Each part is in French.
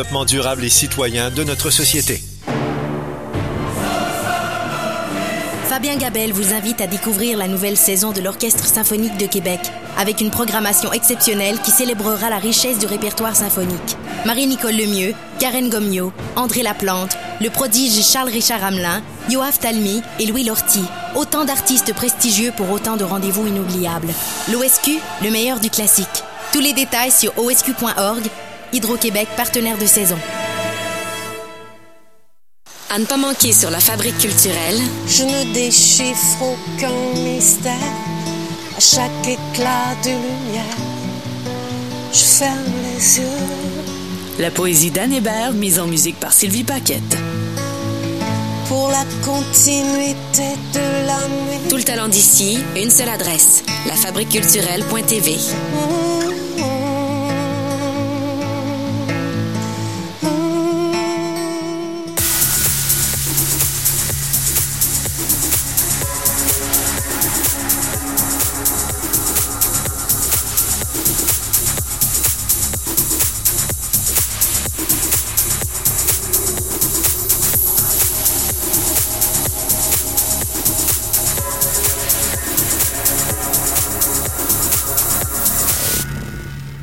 développement durable et citoyen de notre société. Fabien Gabel vous invite à découvrir la nouvelle saison de l'Orchestre symphonique de Québec, avec une programmation exceptionnelle qui célébrera la richesse du répertoire symphonique. Marie-Nicole Lemieux, Karen Gomio, André Laplante, le prodige Charles-Richard Hamelin, Yoav Talmy et Louis Lortie. Autant d'artistes prestigieux pour autant de rendez-vous inoubliables. L'OSQ, le meilleur du classique. Tous les détails sur osq.org. Hydro-Québec, partenaire de saison. À ne pas manquer sur la fabrique culturelle. Je ne déchiffre aucun mystère. À chaque éclat de lumière, je ferme les yeux. La poésie d'Anne Hébert, mise en musique par Sylvie Paquette. Pour la continuité de la nuit. Tout le talent d'ici, une seule adresse. Lafabriqueculturelle.tv.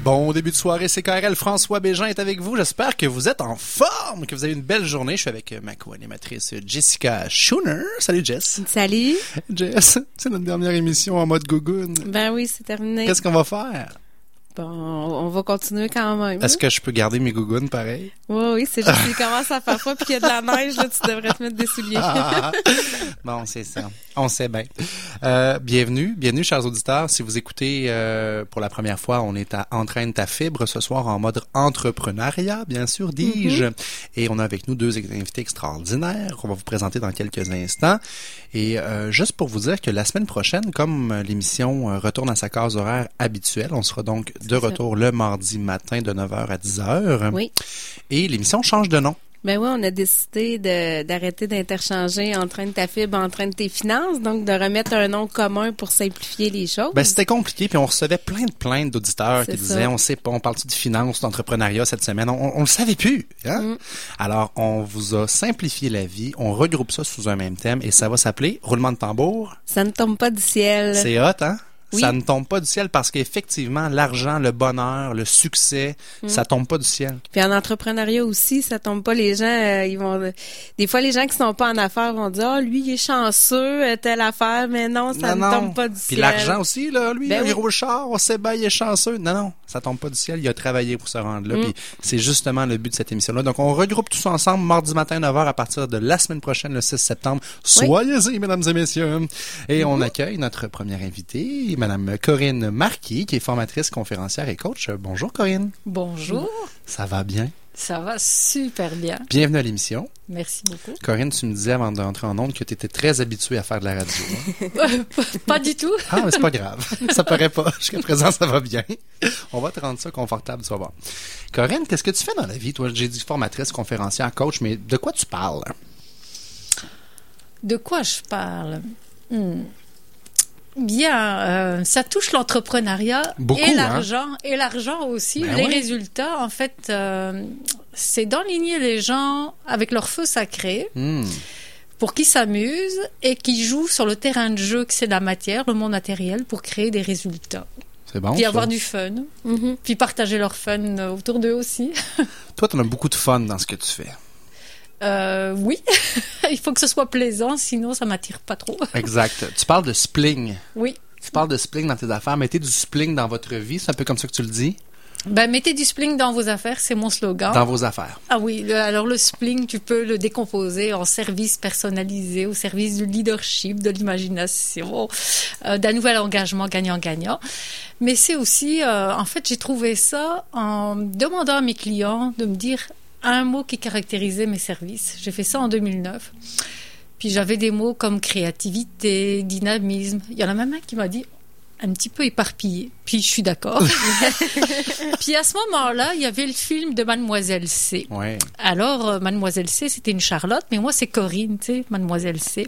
Bon début de soirée, c'est KRL. François Bégin est avec vous. J'espère que vous êtes en forme, que vous avez une belle journée. Je suis avec ma co-animatrice Jessica Schooner. Salut Jess. Salut. Jess, c'est notre dernière émission en mode gogoon. Ben oui, c'est terminé. Qu'est-ce qu'on va faire? Bon, on va continuer quand même. Est-ce que je peux garder mes gougounes pareil? Oui, oui, c'est juste qu'il commence à faire froid puis qu'il y a de la neige, là, tu devrais te mettre des souliers. bon, c'est ça. On sait bien. Euh, bienvenue, bienvenue, chers auditeurs. Si vous écoutez euh, pour la première fois, on est à Entraîne ta fibre ce soir en mode entrepreneuriat, bien sûr, dis-je. Et on a avec nous deux invités extraordinaires qu'on va vous présenter dans quelques instants. Et euh, juste pour vous dire que la semaine prochaine, comme l'émission retourne à sa case horaire habituelle, on sera donc de retour le mardi matin de 9h à 10h. Oui. Et l'émission change de nom. Ben oui, on a décidé d'arrêter d'interchanger Entraîne ta fibre, Entraîne tes finances, donc de remettre un nom commun pour simplifier les choses. Ben c'était compliqué, puis on recevait plein de plaintes d'auditeurs qui disaient, on sait pas, on parle de finance, d'entrepreneuriat cette semaine, on, on le savait plus. Hein? Mm. Alors on vous a simplifié la vie, on regroupe ça sous un même thème et ça va s'appeler roulement de tambour. Ça ne tombe pas du ciel. C'est hot, hein? Oui. Ça ne tombe pas du ciel parce qu'effectivement, l'argent, le bonheur, le succès, Mm. ça tombe pas du ciel. Puis en entrepreneuriat aussi, ça tombe pas. Les gens, euh, ils vont. Des fois, les gens qui sont pas en affaires vont dire, ah, lui, il est chanceux, euh, telle affaire, mais non, ça non, ne non. tombe pas du Puis ciel. l'argent aussi, là, lui, Ben il oui. roule char, on sait bien, il est chanceux. Non, non, ça tombe pas du ciel, il a travaillé pour se rendre là. Mm. Puis c'est justement le but de cette émission-là. Donc on regroupe tout ça ensemble mardi matin 9h à partir de la semaine prochaine, le 6 septembre. Soyez-y, mesdames et messieurs. Et on accueille notre première invitée, madame Corinne Marquis, qui est formatrice, conférencière et coach. Euh, Bonjour Corinne. Bonjour, Ça va bien? ça va super bien. Bienvenue à l'émission. Merci beaucoup. Corinne, tu me disais avant d'entrer en onde que tu étais très habituée à faire de la radio. hein? Pas du tout. Ah, mais c'est pas grave. Ça paraît pas. Jusqu'à présent, ça va bien. On va te rendre ça confortable, tu vas voir. Corinne, qu'est-ce que tu fais dans la vie? Toi, j'ai dit formatrice, conférencière, coach, mais de quoi tu parles? De quoi je parle? Hmm. Bien, euh, ça touche l'entrepreneuriat Beaucoup, et hein? l'argent et l'argent aussi. Ben les oui. résultats, en fait, euh, c'est d'enligner les gens avec leur feu sacré Hmm. pour qu'ils s'amusent et qu'ils jouent sur le terrain de jeu que c'est la matière, le monde matériel, pour créer des résultats. C'est bon. Puis ça. avoir du fun. Mhm. Puis partager leur fun autour d'eux aussi. Toi, tu as beaucoup de fun dans ce que tu fais. Euh, oui, il faut que ce soit plaisant, sinon ça m'attire pas trop. Exact. tu parles de spling. Oui. Tu parles de spling dans tes affaires. Mettez du spling dans votre vie. C'est un peu comme ça que tu le dis. Ben, mettez du spling dans vos affaires, c'est mon slogan. Dans vos affaires. Ah oui, le- alors le spling, tu peux le décomposer en service personnalisé, au service du leadership, de l'imagination, euh, d'un nouvel engagement gagnant-gagnant. Mais c'est aussi, euh, en fait, j'ai trouvé ça en demandant à mes clients de me dire un mot qui caractérisait mes services. J'ai fait ça en 2009. Puis j'avais des mots comme créativité, dynamisme. Il y en a même un qui m'a dit un petit peu éparpillé. Puis je suis d'accord. puis à ce moment-là, il y avait le film de Mademoiselle C. Ouais. Alors, euh, Mademoiselle C, c'était une Charlotte, mais moi, c'est Corinne, tu sais, Mademoiselle C.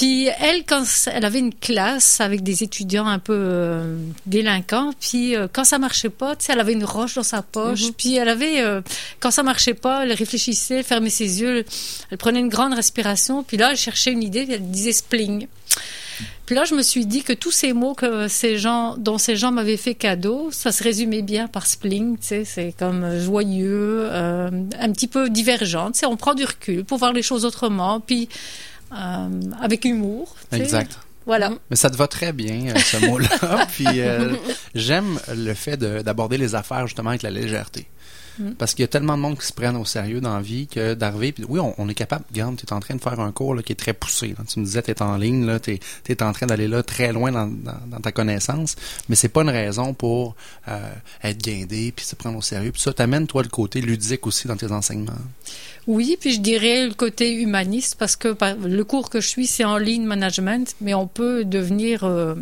Puis elle, quand elle avait une classe avec des étudiants un peu euh, délinquants, puis euh, quand ça marchait pas, tu sais, elle avait une roche dans sa poche, puis elle avait, euh, quand ça marchait pas, elle réfléchissait, fermait ses yeux, elle, elle prenait une grande respiration, puis là, elle cherchait une idée, puis elle disait spling. Puis là, je me suis dit que tous ces mots que ces gens, dont ces gens m'avaient fait cadeau, ça se résumait bien par spling, tu sais, c'est comme euh, joyeux, euh, un petit peu divergent, tu sais, on prend du recul pour voir les choses autrement, puis euh, avec humour. tu sais. Exact. Voilà. Mais ça te va très bien, ce mot-là. Puis euh, j'aime le fait de- d'aborder les affaires justement avec la légèreté. Mm. Parce qu'il y a tellement de monde qui se prennent au sérieux dans la vie que d'arriver, puis oui, on, on est capable. Regarde, tu es en train de faire un cours là, qui est très poussé. là. Tu me disais, tu es en ligne, là, tu es, en train d'aller là très loin dans, dans, dans ta connaissance, mais c'est pas une raison pour euh, être guindé puis se prendre au sérieux. Puis ça t'amène, toi, le côté ludique aussi dans tes enseignements. Oui, puis je dirais le côté humaniste parce que par- le cours que je suis, c'est en ligne management, mais on peut devenir euh,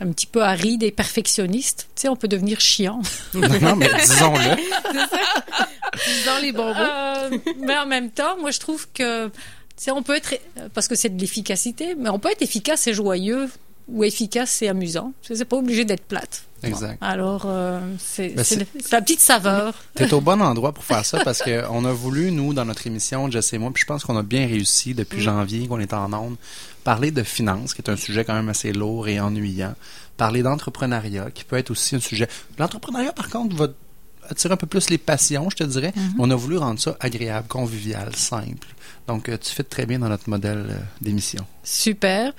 un petit peu aride et perfectionniste. Tu sais, on peut devenir chiant. non, non, mais disons-le. Disons les bons mots. Euh, mais en même temps, moi, je trouve que tu sais, on peut être parce que c'est de l'efficacité, mais on peut être efficace et joyeux ou efficace et amusant. Tu sais, C'est pas obligé d'être plate. Exact. Alors, euh, c'est Ben, c'est la petite saveur. T'es au bon endroit pour faire ça parce que on a voulu, nous, dans notre émission, Jess et moi, puis je pense qu'on a bien réussi depuis janvier qu'on est en onde, parler de finances, qui est un sujet quand même assez lourd et ennuyant, parler d'entrepreneuriat, qui peut être aussi un sujet... L'entrepreneuriat, par contre, va attirer un peu plus les passions, je te dirais. On a voulu rendre ça agréable, convivial, simple. Donc, euh, tu fais très bien dans notre modèle euh, d'émission. Super.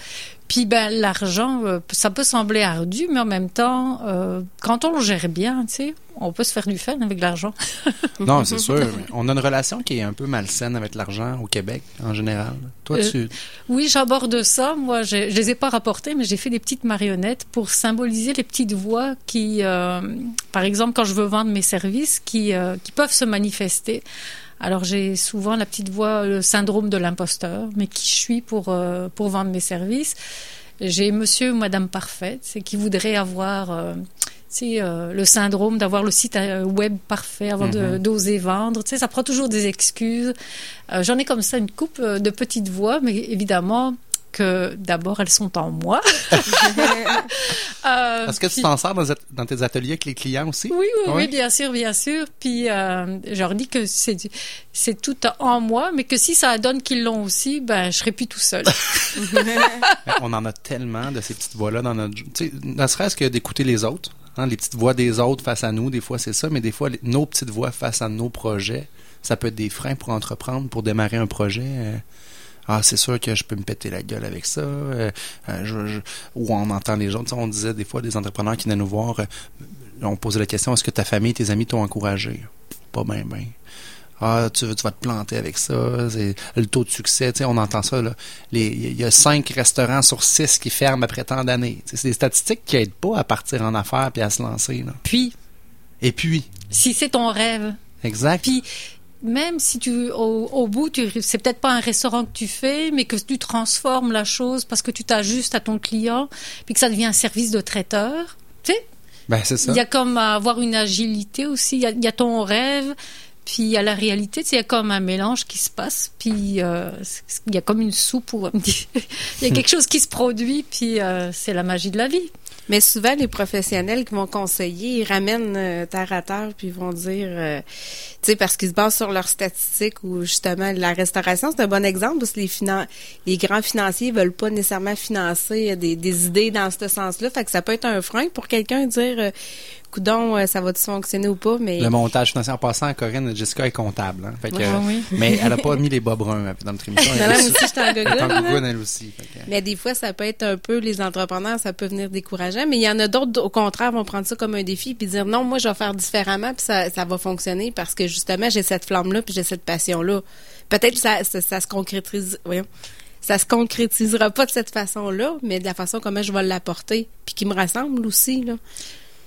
Puis ben l'argent, euh, ça peut sembler ardu, mais en même temps, euh, quand on le gère bien, tu sais, on peut se faire du fun avec l'argent. Non, c'est sûr. On a une relation qui est un peu malsaine avec l'argent au Québec, en général. Toi, Euh, tu... Oui, j'aborde ça. Moi, je, je les ai pas rapportées, mais j'ai fait des petites marionnettes pour symboliser les petites voix qui, euh, par exemple, quand je veux vendre mes services, qui, qui peuvent se manifester. Alors, j'ai souvent la petite voix, le syndrome de l'imposteur, mais qui je suis pour, euh, pour vendre mes services. J'ai monsieur ou madame parfaite, c'est qui voudrait avoir euh, euh, le syndrome d'avoir le site web parfait avant de- d'oser vendre. Tu sais, ça prend toujours des excuses. J'en ai comme ça une coupe de petites voix, mais évidemment que d'abord elles sont en moi. Euh, Est-ce que tu t'en sers dans, dans tes ateliers avec les clients aussi? oui, oui, Oui. oui, bien sûr, bien sûr. Puis euh, je leur dis que c'est du- c'est tout en moi, mais que si ça donne qu'ils l'ont aussi, ben je serai plus tout seul. On en a tellement de ces petites voix-là dans notre... Ne serait-ce que d'écouter les autres. hein, les petites voix des autres face à nous, des fois c'est ça, mais des fois les- nos petites voix face à nos projets, ça peut être des freins pour entreprendre, pour démarrer un projet. euh, ah, c'est sûr que je peux me péter la gueule avec ça. euh, euh, je- je- ou on entend les gens. On disait des fois des entrepreneurs qui venaient nous voir, euh, on posait la question est-ce que ta famille, tes amis t'ont encouragé? Pas bien, bien. Ah, tu, tu vas te planter avec ça. Le taux de succès. Tu sais, on entend ça. Il y a cinq restaurants sur six qui ferment après tant d'années. C'est des statistiques qui aident pas à partir en affaires puis à se lancer. Là. Puis, Et puis, si c'est ton rêve, exact. Puis même si tu au, au bout tu c'est peut-être pas un restaurant que tu fais mais que tu transformes la chose parce que tu t'ajustes à ton client puis que ça devient un service de traiteur tu sais. Ben, c'est ça. il y a comme à avoir une agilité aussi. Il y a, il y a ton rêve puis il y a la réalité tu sais, il y a comme un mélange qui se passe puis euh, il y a comme une soupe ou il y a quelque chose qui se produit puis euh, c'est la magie de la vie Mais souvent, les professionnels qui vont conseiller, ils ramènent euh, terre à terre, puis vont dire, euh, tu sais, parce qu'ils se basent sur leurs statistiques ou justement la restauration, c'est un bon exemple parce que les, finan- les grands financiers veulent pas nécessairement financer des, des idées dans ce sens-là. Fait que ça peut être un frein pour quelqu'un de dire, euh, coudon, euh, ça va-tu fonctionner ou pas, mais Le montage financier en passant, Corinne, Jessica est comptable. Hein, fait que, Ouais, oui. Mais elle a pas mis les bas bruns euh, dans notre émission. Non, non, moi aussi, Elle gogoune, elle que- Mais des fois, ça peut être un peu, les entrepreneurs, ça peut venir décourageant. Mais il y en a d'autres, au contraire, vont prendre ça comme un défi puis dire non, moi, je vais faire différemment puis ça, ça va fonctionner parce que justement, j'ai cette flamme-là puis j'ai cette passion-là. Peut-être que ça, ça, ça se concrétise, voyons, ça se concrétisera pas de cette façon-là, mais de la façon comment je vais l'apporter puis qui me rassemble aussi, là.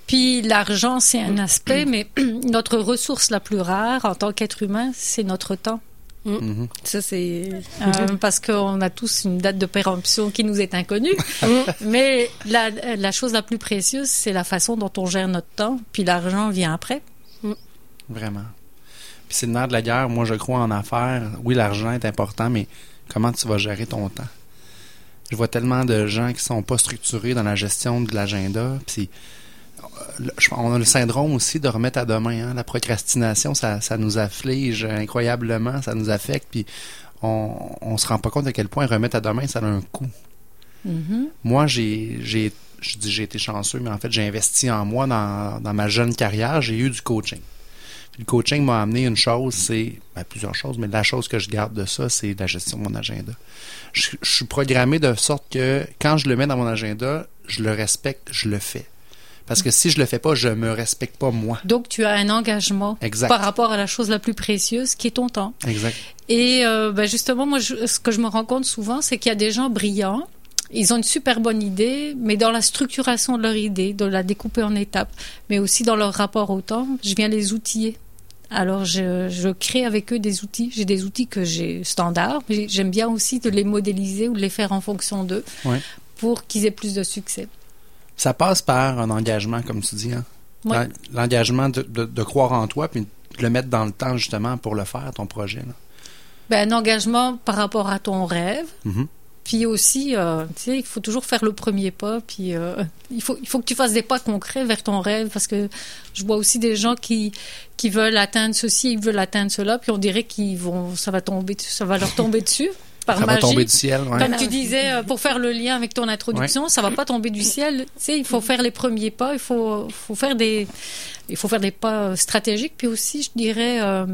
Puis l'argent, c'est Mm. un aspect, mais notre ressource la plus rare en tant qu'être humain, c'est notre temps. Mhm. Ça, c'est... Euh, parce qu'on a tous une date de péremption qui nous est inconnue. Mais la, la chose la plus précieuse, c'est la façon dont on gère notre temps, puis l'argent vient après. Vraiment. Puis c'est le nerf de la guerre. Moi, je crois en affaires. Oui, l'argent est important, mais comment tu vas gérer ton temps? Je vois tellement de gens qui sont pas structurés dans la gestion de l'agenda. Puis on a le syndrome aussi de remettre à demain. hein. La procrastination, ça, ça nous afflige incroyablement, ça nous affecte. Puis on, on se rend pas compte à quel point remettre à demain, ça a un coût. Mhm. Moi, j'ai, j'ai, je dis j'ai été chanceux, mais en fait, j'ai investi en moi dans, dans ma jeune carrière. J'ai eu du coaching. Puis le coaching m'a amené une chose, c'est ben, plusieurs choses, mais la chose que je garde de ça, c'est la gestion de mon agenda. Je, je suis programmé de sorte que quand je le mets dans mon agenda, je le respecte, je le fais. Parce que si je le fais pas, je me respecte pas moi. Donc, tu as un engagement Exact. par rapport à la chose la plus précieuse, qui est ton temps. Exact. Et euh, ben justement, moi, je- ce que je me rends compte souvent, c'est qu'il y a des gens brillants. Ils ont une super bonne idée, mais dans la structuration de leur idée, de la découper en étapes, mais aussi dans leur rapport au temps, je viens les outiller. Alors, je, je crée avec eux des outils. J'ai des outils que j'ai standards, mais j'aime bien aussi de les modéliser ou de les faire en fonction d'eux Ouais. pour qu'ils aient plus de succès. Ça passe par un engagement, comme tu dis. Hein? L'engagement de, de- de croire en toi, puis de le mettre dans le temps, justement, pour le faire, ton projet. là. Ben, un engagement par rapport à ton rêve, Mhm. Puis aussi, euh, tu sais, il faut toujours faire le premier pas. Puis euh, il faut il faut que tu fasses des pas concrets vers ton rêve parce que je vois aussi des gens qui qui veulent atteindre ceci, ils veulent atteindre cela, puis on dirait qu'ils vont, ça va tomber, ça va leur tomber dessus par Ça va magie. tomber du ciel. ouais. Comme tu disais, euh, pour faire le lien avec ton introduction, ça va pas tomber du ciel. Tu sais, il faut faire les premiers pas, il faut, faut faire des, il faut faire des pas euh, stratégiques, puis aussi, je dirais, euh,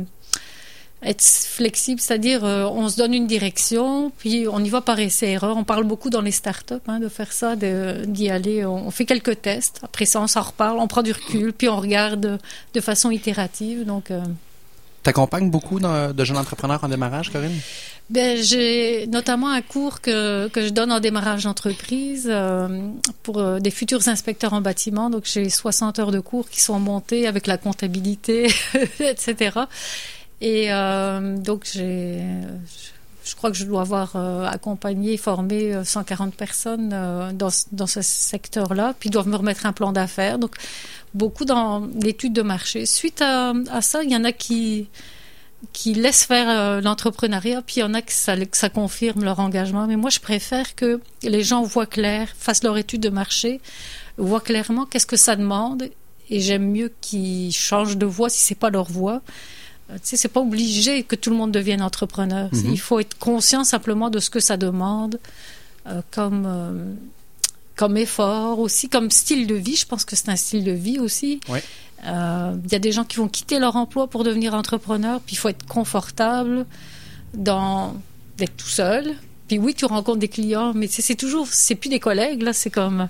être flexible, c'est-à-dire, euh, on se donne une direction, puis on y va par essai-erreur. On parle beaucoup dans les startups hein, de faire ça, d'y aller. On, on fait quelques tests, après ça, on s'en reparle, on prend du recul, puis on regarde de façon itérative. Donc, euh, T'accompagnes beaucoup de jeunes entrepreneurs en démarrage, Corinne? Ben, j'ai notamment un cours que, que je donne en démarrage d'entreprise euh, pour euh, des futurs inspecteurs en bâtiment. Donc, j'ai 60 heures de cours qui sont montées avec la comptabilité, etc. Et euh, donc, j'ai, je, crois que je dois avoir accompagné, formé euh, 140 personnes dans, dans ce secteur-là. Puis, ils doivent me remettre un plan d'affaires. Donc, beaucoup dans l'étude de marché. Suite à, à ça, il y en a qui qui laissent faire euh, l'entrepreneuriat, puis il y en a que ça, que ça confirme leur engagement. Mais moi, je préfère que les gens voient clair, fassent leur étude de marché, voient clairement qu'est-ce que ça demande, et j'aime mieux qu'ils changent de voie si c'est pas leur voie. Euh, Tu sais, c'est pas obligé que tout le monde devienne entrepreneur. Mhm. Il faut être conscient simplement de ce que ça demande, euh, comme euh, comme effort aussi, comme style de vie. Je pense que c'est un style de vie aussi. Ouais. Euh, Il y a des gens qui vont quitter leur emploi pour devenir entrepreneur, puis il faut être confortable dans d'être tout seul. Puis oui, tu rencontres des clients, mais c'est toujours, c'est plus des collègues là, c'est comme.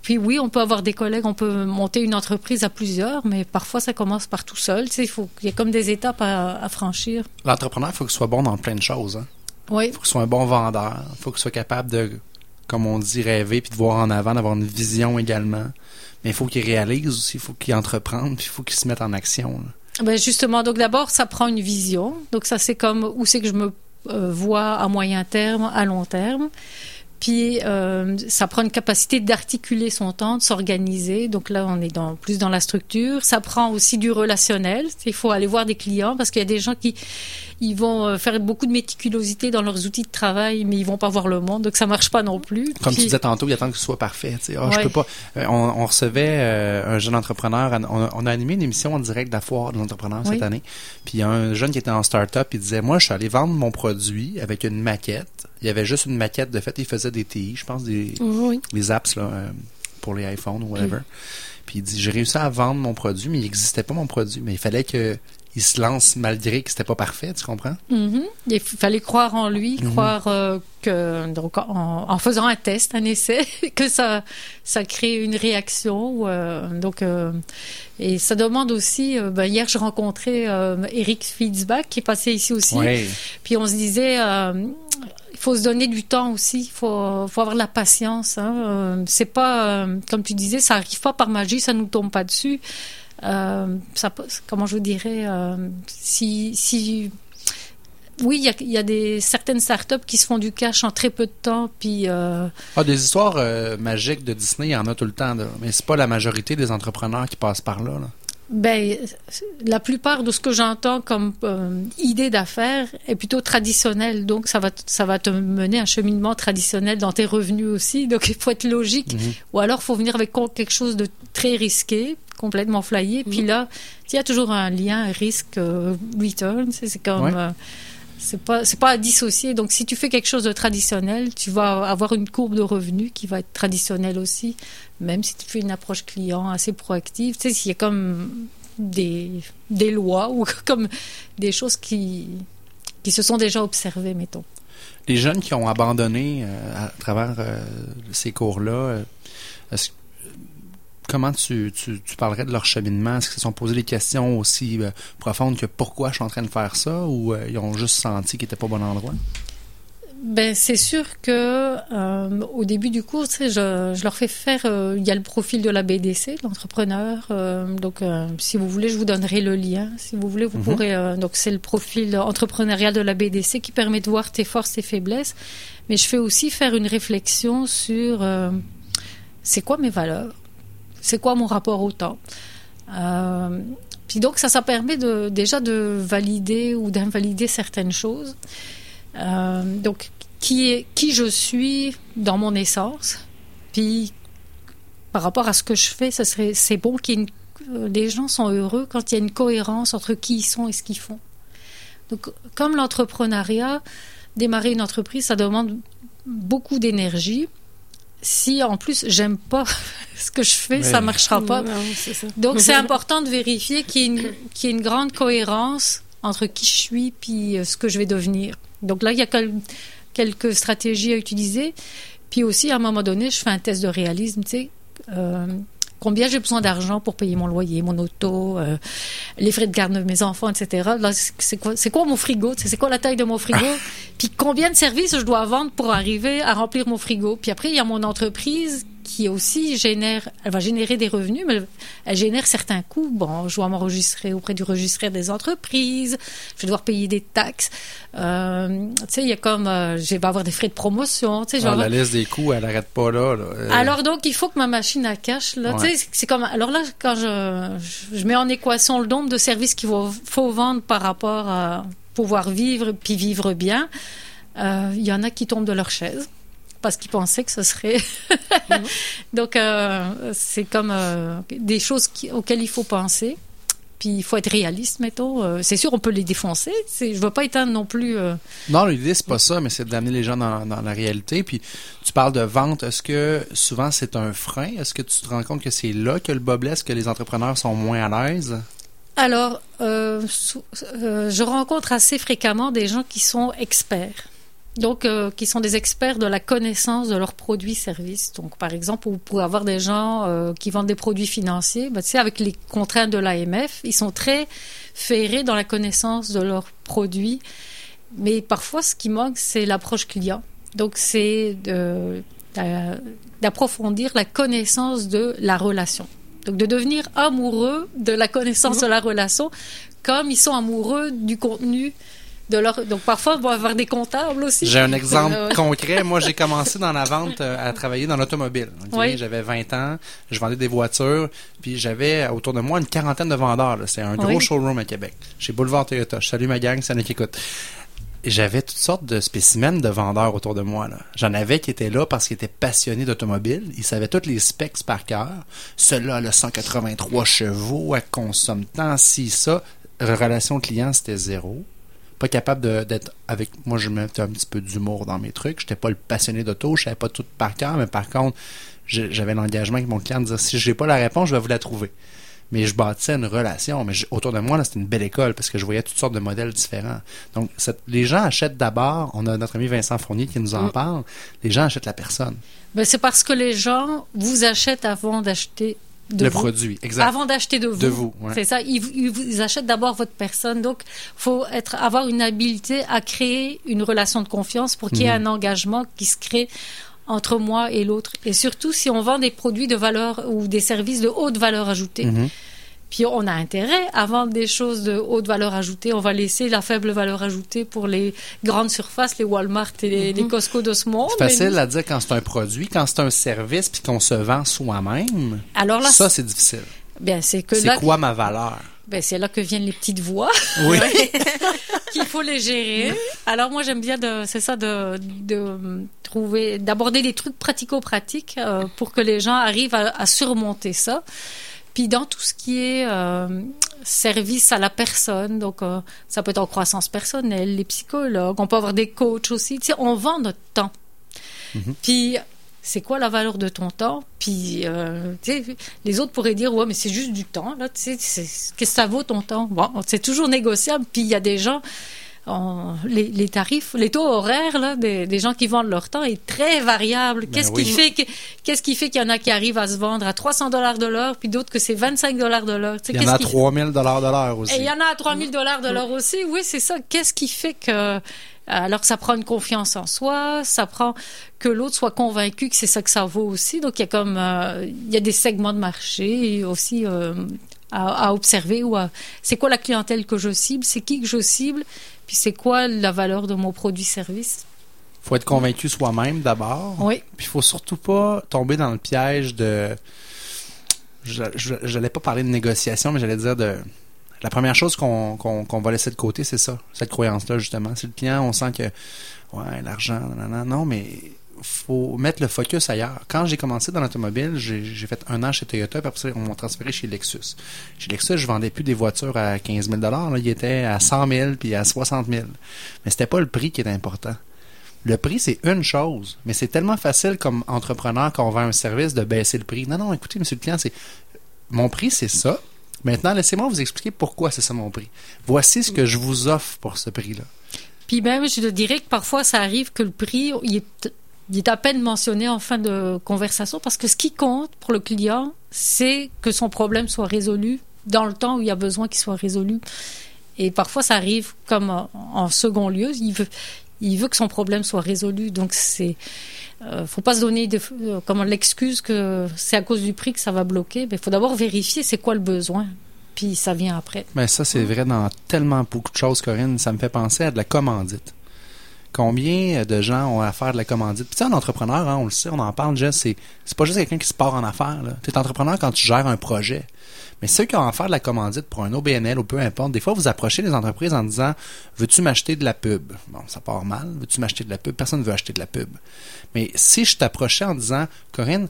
Puis oui, on peut avoir des collègues, on peut monter une entreprise à plusieurs, mais parfois ça commence par tout seul. Tu sais, il faut, il y a comme des étapes à, à franchir. L'entrepreneur, il faut qu'il soit bon dans plein de choses. Hein? Oui. Il faut qu'il soit un bon vendeur. Il faut qu'il soit capable de, comme on dit, rêver puis de voir en avant, d'avoir une vision également. Mais il faut qu'il réalise aussi, il faut qu'il entreprenne, puis il faut qu'il se mette en action. Ben justement, donc d'abord, ça prend une vision. Donc ça, c'est comme où c'est que je me euh, vois à moyen terme, à long terme. Puis euh, ça prend une capacité d'articuler son temps, de s'organiser. Donc là, on est dans, plus dans la structure. Ça prend aussi du relationnel. Il faut aller voir des clients parce qu'il y a des gens qui ils vont euh, faire beaucoup de méticulosité dans leurs outils de travail, mais ils vont pas voir le monde. Donc ça marche pas non plus. Comme Puis- tu disais tantôt, il attend que ce soit parfait. Ah, je peux pas. Euh, on, on recevait euh, un jeune entrepreneur. On a, on a animé une émission en direct de la foire de l'entrepreneur Oui. cette année. Puis il y a un jeune qui était en start-up. Il disait Moi, je suis allé vendre mon produit avec une maquette. Il y avait juste une maquette de fait. Il faisait des TI, je pense, des, Oui. les apps là, euh, pour les iPhones ou whatever. Puis il dit J'ai réussi à vendre mon produit, mais il n'existait pas mon produit. Mais il fallait que il se lance malgré que c'était pas parfait, tu comprends? Mhm. Il fallait croire en lui, Mhm. croire euh, que donc en, en faisant un test, un essai, que ça ça crée une réaction. euh, donc euh, et ça demande aussi. ben, hier, je rencontrais Eric Fitzbach qui est passé ici aussi. Ouais. Puis on se disait, il faut se donner du temps aussi. Il faut, faut avoir de la patience. Hein. Euh, c'est pas, euh, comme tu disais, ça arrive pas par magie, ça nous tombe pas dessus. Euh, ça, comment je dirais, si, si oui, il y a, des certaines startups qui se font du cash en très peu de temps, puis Ah, des histoires magiques de Disney, il y en a tout le temps, là. mais c'est pas la majorité des entrepreneurs qui passent par là. là. Ben, la plupart de ce que j'entends comme euh, idée d'affaires est plutôt traditionnelle, donc ça va, ça va te mener un cheminement traditionnel dans tes revenus aussi, donc il faut être logique, Mhm. ou alors faut venir avec quelque chose de très risqué, complètement flyé, puis là, il y a toujours un lien risque-return, c'est c'est comme... Ouais. euh, c'est pas c'est pas à dissocier. Donc si tu fais quelque chose de traditionnel, tu vas avoir une courbe de revenus qui va être traditionnelle aussi, même si tu fais une approche client assez proactive. Tu sais, s'il y a comme des des lois ou comme des choses qui qui se sont déjà observées, mettons. Les jeunes qui ont abandonné euh, à travers euh, ces cours-là, euh, est-ce- comment tu, tu, tu parlerais de leur cheminement? Est-ce qu'ils se sont posés des questions aussi euh, profondes que pourquoi je suis en train de faire ça ou euh, ils ont juste senti qu'ils n'étaient pas au bon endroit? Ben c'est sûr que euh, au début du cours, je, je leur fais faire. il y a le profil de la BDC, l'entrepreneur. donc, si vous voulez, je vous donnerai le lien. Si vous voulez, vous Mhm. pourrez. donc, c'est le profil entrepreneurial de la BDC qui permet de voir tes forces et faiblesses. Mais je fais aussi faire une réflexion sur c'est quoi mes valeurs, c'est quoi mon rapport au temps. Euh, puis donc ça, ça permet déjà de valider ou d'invalider certaines choses. Euh, donc, qui, est, qui je suis dans mon essence, puis par rapport à ce que je fais, c'est bon qu'il y ait une- euh, les gens sont heureux quand il y a une cohérence entre qui ils sont et ce qu'ils font. Donc, comme l'entrepreneuriat, démarrer une entreprise, ça demande beaucoup d'énergie. Si en plus j'aime pas ce que je fais, Ouais. ça marchera pas. Non, ça. Donc, c'est important de vérifier qu'il y, ait une- qu'il y ait une grande cohérence entre qui je suis puis euh, ce que je vais devenir. Donc là, il y a quel- quelques stratégies à utiliser. Puis aussi, à un moment donné, je fais un test de réalisme, tu sais. euh, combien j'ai besoin d'argent pour payer mon loyer, mon auto, euh, les frais de garde de mes enfants, etc. C'est- quoi, quoi mon frigo? C'est quoi la taille de mon frigo? Puis combien de services je dois vendre pour arriver à remplir mon frigo? Puis après, il y a mon entreprise qui aussi génère, elle va générer des revenus, mais elle, génère certains coûts. Bon, je dois m'enregistrer auprès du registraire des entreprises, je vais devoir payer des taxes. Euh, tu sais, il y a comme, euh, je vais avoir des frais de promotion. Tu sais, Ah, la liste des coûts, elle n'arrête pas là. là. Euh, alors donc, il faut que ma machine à cash, là, Ouais. tu sais, c'est comme, alors là, quand je, je mets en équation le nombre de services qu'il faut, faut vendre par rapport à pouvoir vivre puis vivre bien, euh, il y en a qui tombent de leur chaise parce qu'ils pensaient que ce serait. donc, euh, c'est comme euh, des choses qui- auxquelles il faut penser. Puis il faut être réaliste, mettons. Euh, c'est sûr, on peut les défoncer. C'est, je veux pas éteindre non plus. euh, Non, l'idée, c'est pas ça, mais c'est d'amener les gens dans, dans la réalité. Puis, tu parles de vente. Est-ce que souvent c'est un frein? Est-ce que tu te rends compte que c'est là que le bas blesse, que les entrepreneurs sont moins à l'aise? Alors, euh, euh, je rencontre assez fréquemment des gens qui sont experts. Donc, euh, qui sont des experts de la connaissance de leurs produits services. Donc, par exemple, vous pouvez avoir des gens euh, qui vendent des produits financiers. Ben, tu sais, avec les contraintes de l'AMF, ils sont très ferrés dans la connaissance de leurs produits. Mais parfois, ce qui manque, c'est l'approche client. Donc, c'est d'a- d'approfondir la connaissance de la relation. Donc, de devenir amoureux de la connaissance de la relation, comme ils sont amoureux du contenu de leur. Donc, parfois, on va avoir des comptables aussi. J'ai un exemple Euh, concret. Moi, j'ai commencé dans la vente euh, à travailler dans l'automobile. Oui. J'avais 20 ans, je vendais des voitures, puis j'avais autour de moi une quarantaine de vendeurs. C'est un gros Oui. showroom à Québec, chez Boulevard Toyota. Je salue ma gang, c'est qui écoute. J'avais toutes sortes de spécimens de vendeurs autour de moi. J'en avais qui étaient là parce qu'ils étaient passionnés d'automobile. Ils savaient tous les specs par cœur. Celui-là, le 183 chevaux, elle consomme tant, si, ça. Relation client, c'était zéro pas capable d'être avec moi je mettais un petit peu d'humour dans mes trucs. J'étais pas le passionné d'auto je savais pas tout par cœur mais par contre j'avais l'engagement avec mon client de dire si j'ai pas la réponse je vais vous la trouver. Mais je bâtissais une relation. Mais je- autour de moi là c'était une belle école parce que je voyais toutes sortes de modèles différents. Donc cette- les gens achètent d'abord on a notre ami Vincent Fournier qui nous en Mm. parle les gens achètent la personne. Ben, c'est parce que les gens vous achètent avant d'acheter de le vous. produit exact Avant d'acheter de vous. De vous, ouais. C'est ça. Ils, ils achètent d'abord votre personne. Donc, faut être, avoir une habileté à créer une relation de confiance pour qu'il y ait Mhm. un engagement qui se crée entre moi et l'autre. Et surtout, si on vend des produits de valeur ou des services de haute valeur ajoutée, Mhm. Puis on a intérêt à vendre des choses de haute valeur ajoutée. On va laisser la faible valeur ajoutée pour les grandes surfaces, les Walmart et les, les Costco de ce monde. C'est facile nous- à dire quand c'est un produit, quand c'est un service, puis qu'on se vend soi-même. Alors là, ça, c'est difficile. bien, c'est que C'est là, quoi ma valeur? ben, c'est là que viennent les petites voix. Oui. qu'il faut les gérer. Alors moi j'aime bien de c'est ça de, de trouver d'aborder des trucs pratico-pratiques euh, pour que les gens arrivent à, à surmonter ça. Puis dans tout ce qui est euh, service à la personne, donc euh, ça peut être en croissance personnelle, les psychologues, on peut avoir des coachs aussi. Tu sais, on vend notre temps. Puis c'est quoi la valeur de ton temps? Puis euh, les autres pourraient dire ouais mais c'est juste du temps là. Tu sais, qu'est-ce que ça vaut ton temps? Bon, c'est toujours négociable. Puis il y a des gens les, les tarifs, les taux horaires là, des, des gens qui vendent leur temps est très variable. Qu'est-ce oui. qui fait que qu'est-ce qui fait qu'il y en a qui arrivent à se vendre à 300 dollars de l'heure, puis d'autres que c'est 25 dollars de l'heure? Tu sais, Il y en qu'est-ce a qui- 3000 dollars de l'heure aussi. et il y en a à 3000 dollars de l'heure aussi. Oui, c'est ça. Qu'est-ce qui fait que alors ça prend une confiance en soi, ça prend que l'autre soit convaincu que c'est ça que ça vaut aussi. Donc il y a comme euh, il y a des segments de marché aussi euh, à, à observer ou à c'est quoi la clientèle que je cible, c'est qui que je cible, puis c'est quoi la valeur de mon produit-service. faut être convaincu soi-même d'abord. Oui. Puis il faut surtout pas tomber dans le piège de. Je n'allais pas parler de négociation, mais j'allais dire de. La première chose qu'on va laisser de côté, c'est ça, cette croyance-là, justement. C'est le client, on sent que, ouais, l'argent, nanana. non, mais faut mettre le focus ailleurs. Quand j'ai commencé dans l'automobile, j'ai fait un an chez Toyota, puis après on m'a transféré chez Lexus. Chez Lexus, je vendais plus des voitures à 15 000 là, Il était à 100 000 puis à 60 000 Mais c'était pas le prix qui était important. Le prix, c'est une chose, mais c'est tellement facile comme entrepreneur quand on vend un service de baisser le prix. Non, non, écoutez, monsieur le client, c'est mon prix, c'est ça. Maintenant, laissez-moi vous expliquer pourquoi c'est ça mon prix. Voici ce que je vous offre pour ce prix-là. Puis même, je te dirais que parfois, ça arrive que le prix, il est, il est à peine mentionné en fin de conversation, parce que ce qui compte pour le client, c'est que son problème soit résolu dans le temps où il y a besoin qu'il soit résolu. Et parfois, ça arrive comme en, second lieu. Il veut, il veut que son problème soit résolu. Donc, c'est, euh, faut pas se donner de, euh, l'excuse que c'est à cause du prix que ça va bloquer. Mais il faut d'abord vérifier c'est quoi le besoin. Puis ça vient après. Mais ça, c'est vrai dans tellement beaucoup de choses, Corinne. Ça me fait penser à de la commandite. Combien de gens ont à faire de la commandite? Puis tu sais, un entrepreneur, hein, on le sait, on en parle, Jess, c'est, pas juste quelqu'un qui se part en affaires. Tu es entrepreneur quand tu gères un projet. Mais ceux qui ont à faire de la commandite pour un OBNL ou peu importe, des fois, vous approchez les entreprises en disant Veux-tu m'acheter de la pub? Bon, ça part mal. Veux-tu m'acheter de la pub? Personne ne veut acheter de la pub. Mais si je t'approchais en disant Corinne,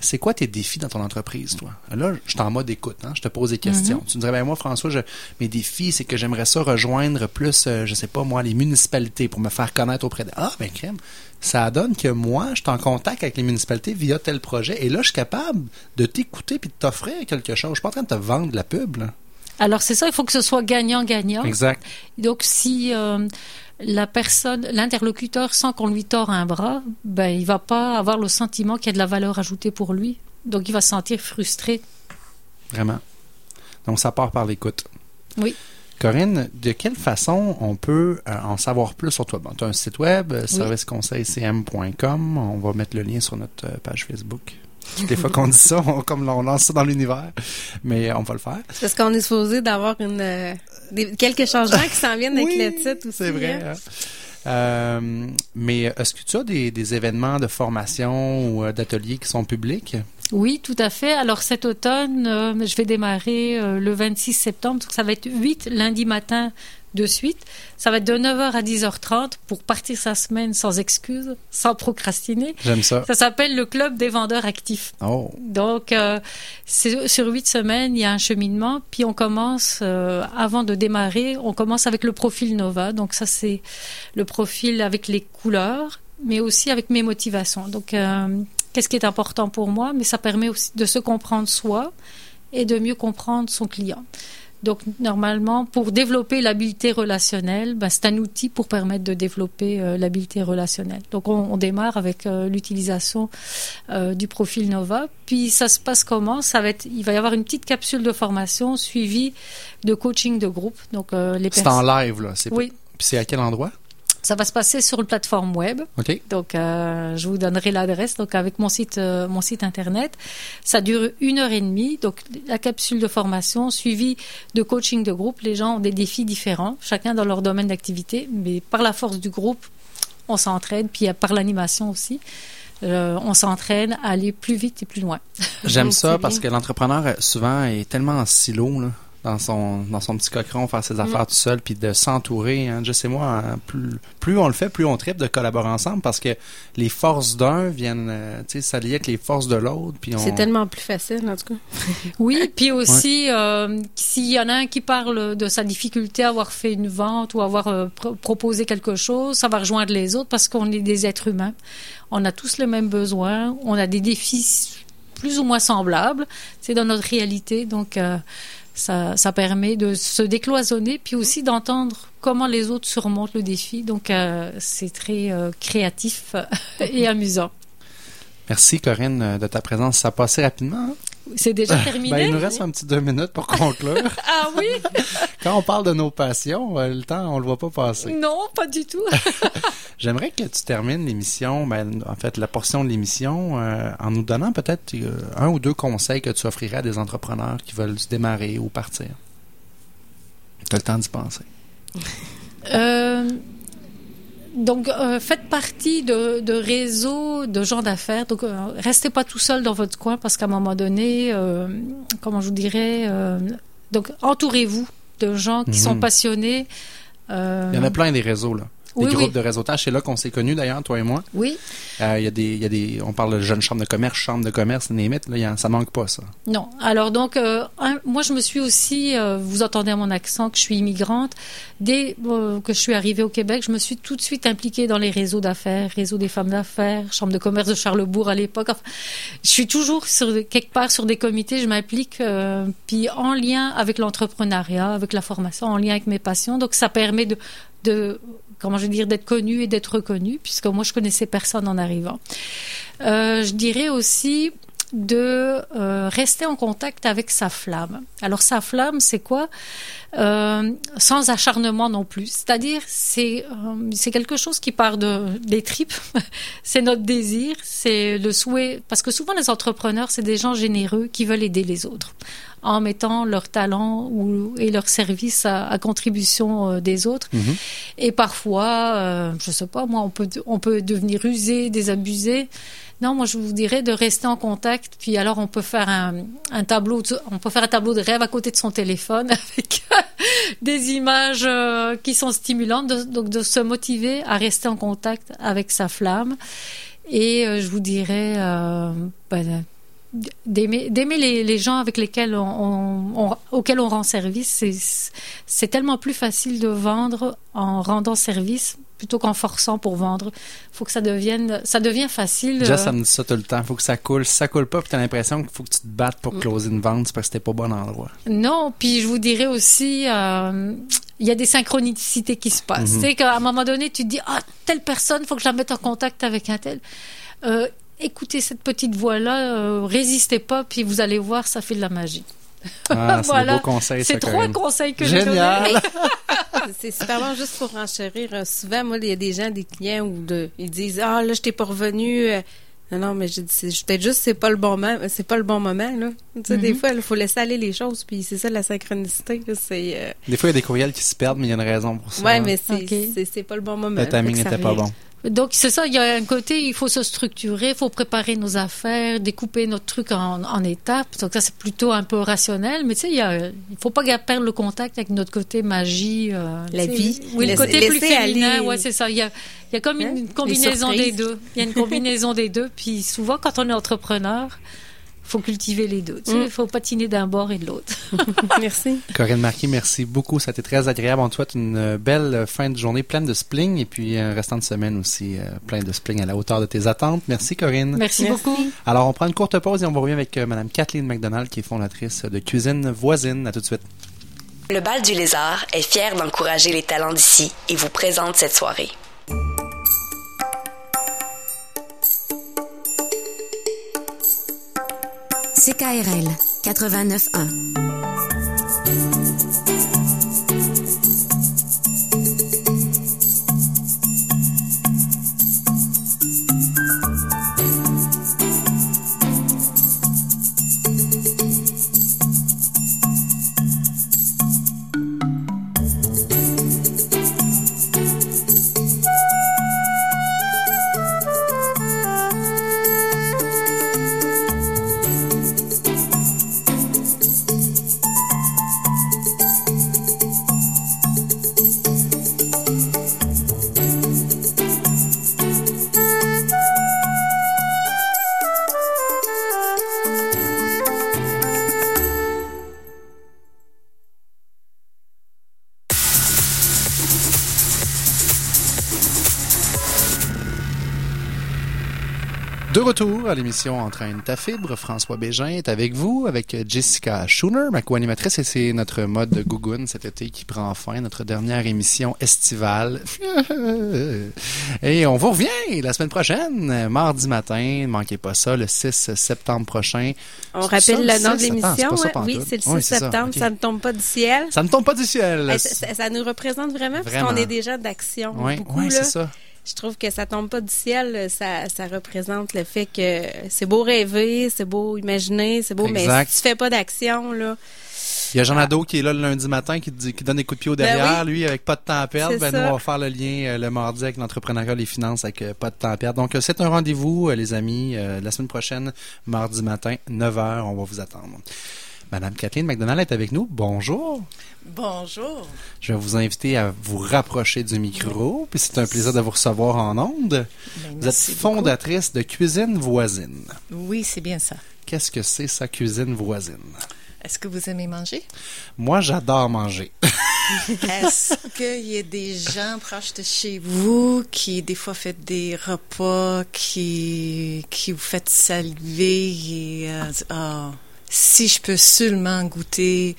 c'est quoi tes défis dans ton entreprise, toi? Là, je suis en mode écoute, hein? je te pose des questions. Tu me dirais, ben moi, François, je, mes défis, c'est que j'aimerais ça rejoindre plus, euh, je sais pas moi, les municipalités pour me faire connaître auprès de... Ah, ben crème, ça donne que moi, je suis en contact avec les municipalités via tel projet, et là, je suis capable de t'écouter puis de t'offrir quelque chose. Je suis pas en train de te vendre de la pub, là. Alors c'est ça, il faut que ce soit gagnant-gagnant. Exact. Donc si euh, la personne, l'interlocuteur sent qu'on lui tord un bras, ben il va pas avoir le sentiment qu'il y a de la valeur ajoutée pour lui. Donc il va se sentir frustré. Vraiment. Donc, ça part par l'écoute. Oui. Corinne, de quelle façon on peut euh, en savoir plus sur toi? Bon, tu as un site web, euh, serviceconseilcm.com. On va mettre le lien sur notre page Facebook. Les fois qu'on dit ça, on, comme on lance ça dans l'univers. Mais on va le faire. Parce qu'on est supposé d'avoir une euh, des- quelques changements qui s'en viennent avec Oui, le titre aussi. C'est vrai. hein. hein. Euh, mais est-ce que tu as des, des événements de formation ou euh, d'ateliers qui sont publics? Oui, tout à fait. Alors cet automne, euh, je vais démarrer euh, le 26 septembre. Donc ça va être 8 lundi matin de suite. Ça va être de 9h à 10h30 pour partir sa semaine sans excuse, sans procrastiner. J'aime ça. Ça s'appelle le Club des vendeurs actifs. Oh, Donc, euh, sur huit semaines, il y a un cheminement. Puis on commence, euh, avant de démarrer, on commence avec le profil Nova. Donc ça, c'est le profil avec les couleurs, mais aussi avec mes motivations. Donc, euh, qu'est-ce qui est important pour moi? Mais ça permet aussi de se comprendre soi et de mieux comprendre son client. Donc, normalement, pour développer l'habileté relationnelle, ben, c'est un outil pour permettre de développer euh, l'habileté relationnelle. Donc, on, on démarre avec euh, l'utilisation euh, du profil Nova. Puis, ça se passe comment? Ça va être, il va y avoir une petite capsule de formation suivie de coaching de groupe. Donc, euh, les c'est en live, là. C'est Oui, Puis c'est à quel endroit? Ça va se passer sur une plateforme web. OK. Donc, euh, je vous donnerai l'adresse. Donc, avec mon site, euh, mon site internet, ça dure une heure et demie. Donc, la capsule de formation suivie de coaching de groupe. Les gens ont des défis différents, chacun dans leur domaine d'activité, mais par la force du groupe, on s'entraide. Puis, par l'animation aussi. Euh, on s'entraîne à aller plus vite et plus loin. J'aime ça parce que l'entrepreneur, souvent, est tellement en silo, là, dans son, dans son petit cochon, faire ses affaires tout seul, puis de s'entourer. Hein. Je sais moi, hein, plus, plus on le fait, plus on tripe de collaborer ensemble parce que les forces d'un viennent euh, tu sais, s'allier avec les forces de l'autre. Puis on... C'est tellement plus facile, en tout cas. Oui, puis aussi, euh, s'il y en a un qui parle de sa difficulté à avoir fait une vente ou avoir euh, pro- proposé quelque chose, ça va rejoindre les autres parce qu'on est des êtres humains. On a tous les mêmes besoins, on a des défis plus ou moins semblables, c'est dans notre réalité, donc euh, ça, ça permet de se décloisonner, puis aussi d'entendre comment les autres surmontent le défi, donc euh, c'est très euh, créatif et amusant. Merci Corinne euh, de ta présence. Ça a passé rapidement. hein? C'est déjà terminé? Ben, il nous reste un petit deux minutes pour conclure. Ah oui? Quand on parle de nos passions, euh, le temps, on le voit pas passer. Non, pas du tout. J'aimerais que tu termines l'émission, ben, en fait, la portion de l'émission, euh, en nous donnant peut-être euh, un ou deux conseils que tu offrirais à des entrepreneurs qui veulent se démarrer ou partir. Tu as le temps d'y penser. Euh, donc, euh, faites partie de, de réseaux de gens d'affaires. Donc, euh, restez pas tout seul dans votre coin parce qu'à un moment donné, euh, comment je vous dirais, euh, donc entourez-vous de gens qui Mhm. sont passionnés. Euh, Il y en a plein des réseaux, là. Oui, groupes oui. de réseautage. C'est là qu'on s'est connus, d'ailleurs, toi et moi. Oui, Euh, il y a des, il y a des, on parle de jeunes chambres de commerce, chambres de commerce, limite, là, y a- ça manque pas, ça. non. Alors donc, euh, un- moi je me suis aussi, euh, vous entendez à mon accent que je suis immigrante. Dès que je suis arrivée au Québec, je me suis tout de suite impliquée dans les réseaux d'affaires, réseau des femmes d'affaires, chambre de commerce de Charlebourg à l'époque. Enfin, je suis toujours sur quelque part sur des comités, je m'implique, puis en lien avec l'entrepreneuriat, avec la formation, en lien avec mes passions. Donc ça permet de, comment je veux dire, d'être connu et d'être reconnu, puisque moi je connaissais personne en arrivant. Euh, je dirais aussi de euh, rester en contact avec sa flamme. Alors sa flamme, c'est quoi? Euh, Sans acharnement non plus. C'est-à-dire, c'est euh, c'est quelque chose qui part de des tripes. c'est notre désir, c'est le souhait. Parce que souvent les entrepreneurs, c'est des gens généreux qui veulent aider les autres en mettant leur talent ou, et leur service à, à contribution des autres. Et parfois, je sais pas, moi, on peut, on peut devenir usé, désabusé. Non, moi, je vous dirais de rester en contact. Puis alors, on peut faire un, tableau, on peut faire un tableau de rêve à côté de son téléphone avec des images euh, qui sont stimulantes. Donc, de se motiver à rester en contact avec sa flamme. Et euh, je vous dirais, euh, ben, d'aimer les, les gens avec lesquels on, on- on- auxquels on rend service c'est tellement plus facile de vendre en rendant service plutôt qu'en forçant pour vendre faut que ça devienne ça devient facile Déjà, euh, ça me dit ça tout le temps. Faut que ça coule. Si ça coule pas, puis t'as l'impression qu'il faut que tu te battes pour closer une vente, c'est parce que t'es pas au bon endroit. Non, puis je vous dirais aussi, euh, il y a des synchronicités qui se passent. Mhm. Tu sais qu'à un moment donné, tu te dis, ah, telle personne, faut que je la mette en contact avec un tel. Euh, écoutez cette petite voix-là, euh, résistez pas, puis vous allez voir, ça fait de la magie. Ah, c'est Voilà. C'est trois conseils que j'ai donnés. C'est super bon, juste pour enchérir. euh, souvent, moi, il y a des gens, des clients, où de, ils disent Ah, là, je t'ai pas revenu. euh, Non, non, mais je dis, c'est- peut-être juste, c'est pas le bon moment, c'est pas le bon moment, là. Tu sais, des Mhm. fois, il faut laisser aller les choses, puis c'est ça, la synchronicité, là, c'est, euh, Des fois, il y a des courriels qui se perdent, mais il y a une raison pour ça. ouais, mais c'est, Ok. c'est, c'est pas le bon moment. Le timing n'était pas bon. Donc c'est ça, il y a un côté, il faut se structurer, il faut préparer nos affaires, découper notre truc en, en étapes. Donc ça c'est plutôt un peu rationnel, mais tu sais, il il faut pas perdre le contact avec notre côté magie, euh, La vie. Oui, le côté plus féminin, aller. ouais c'est ça. Il y a, il y a comme Hein? une combinaison des deux. Il y a une combinaison des deux. Puis souvent quand on est entrepreneur, faut cultiver les deux. Tu sais, Mm. il faut patiner d'un bord et de l'autre. Merci. Corinne Marquis, merci beaucoup. Ça a été très agréable. On te souhaite une euh, belle fin de journée pleine de spling et puis un restant de semaine aussi euh, plein de spling à la hauteur de tes attentes. Merci, Corinne. Merci, Merci. beaucoup. Alors, on prend une courte pause et on va revenir avec euh, Madame Kathleen McDonald, qui est fondatrice de Cuisine Voisine. À tout de suite. Le Bal du Lézard est fier d'encourager les talents d'ici et vous présente cette soirée. CKRL 89.1. retour à l'émission Entraîne ta fibre, François Bégin est avec vous, avec Jessica Schooner, ma co-animatrice, et c'est notre mode de Gougoun cet été qui prend fin, notre dernière émission estivale. et on vous revient la semaine prochaine, mardi matin, ne manquez pas ça, le 6 septembre prochain. On rappelle ça, le nom de 6 septembre, l'émission. hein? Oui, c'est le 6 Oui, c'est ça, septembre. Ça ne tombe pas du ciel. Ça ne tombe pas du ciel. Hey, ça, nous représente vraiment, parce Vraiment. qu'on est déjà d'action. Oui, beaucoup, oui, là. c'est ça. Je trouve que ça tombe pas du ciel. Ça, ça représente le fait que c'est beau rêver, c'est beau imaginer, c'est beau, Exact. mais si tu fais pas d'action, là, Il y a Jean Nadeau qui est là le lundi matin, qui, dit- qui donne des coups de pied au Ben derrière, oui. lui, avec pas de temps à perdre. Ben, ça. nous, on va faire le lien euh, le mardi avec l'entrepreneuriat, les finances, avec euh, pas de temps à perdre. Donc, euh, c'est un rendez-vous, les amis, euh, la semaine prochaine, mardi matin, 9h, on va vous attendre. Madame Kathleen McDonald est avec nous. Bonjour. Bonjour. Je vais vous inviter à vous rapprocher du micro, puis c'est un plaisir de vous recevoir en ondes. Ben, Vous êtes fondatrice de Cuisine Voisine. Oui, c'est bien ça. Qu'est-ce que c'est, ça, Cuisine Voisine? Est-ce que vous aimez manger? Moi, j'adore manger. Est-ce qu'il y a des gens proches de chez vous qui, des fois, font des repas qui, qui vous fait saliver et, euh, ah, si je peux seulement goûter.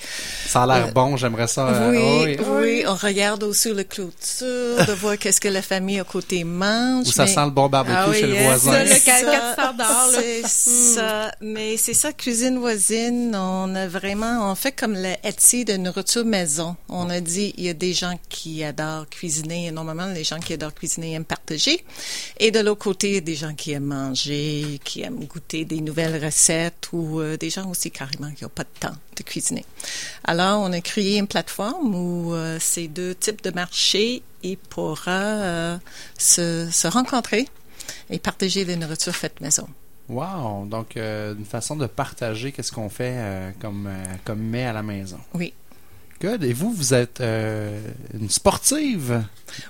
Ça a l'air Euh, bon, j'aimerais ça. euh, oui, oui. oui, on regarde aussi le clôture, de voir qu'est-ce que la famille à côté mange. Où ça mais- sent le bon barbecue Ah oui, chez le hein, voisin. le C'est quatre- ça, quatre stars d'or, là. C'est ça. Mais c'est ça, cuisine voisine. On a vraiment, on fait comme le Etsy de nourriture maison. On a dit, il y a des gens qui adorent cuisiner. Et normalement, les gens qui adorent cuisiner aiment partager. Et de l'autre côté, il y a des gens qui aiment manger, qui aiment goûter des nouvelles recettes ou euh, des gens aussi carrément qui n'ont pas de temps de cuisiner. Alors, on a créé une plateforme où euh, ces deux types de marchés ils pourront euh, se, se rencontrer et partager les nourritures faites maison. Wow! Donc, euh, une façon de partager qu'est-ce qu'on fait comme, comme mets à la maison. Oui. Good. Et vous, vous êtes euh, une sportive?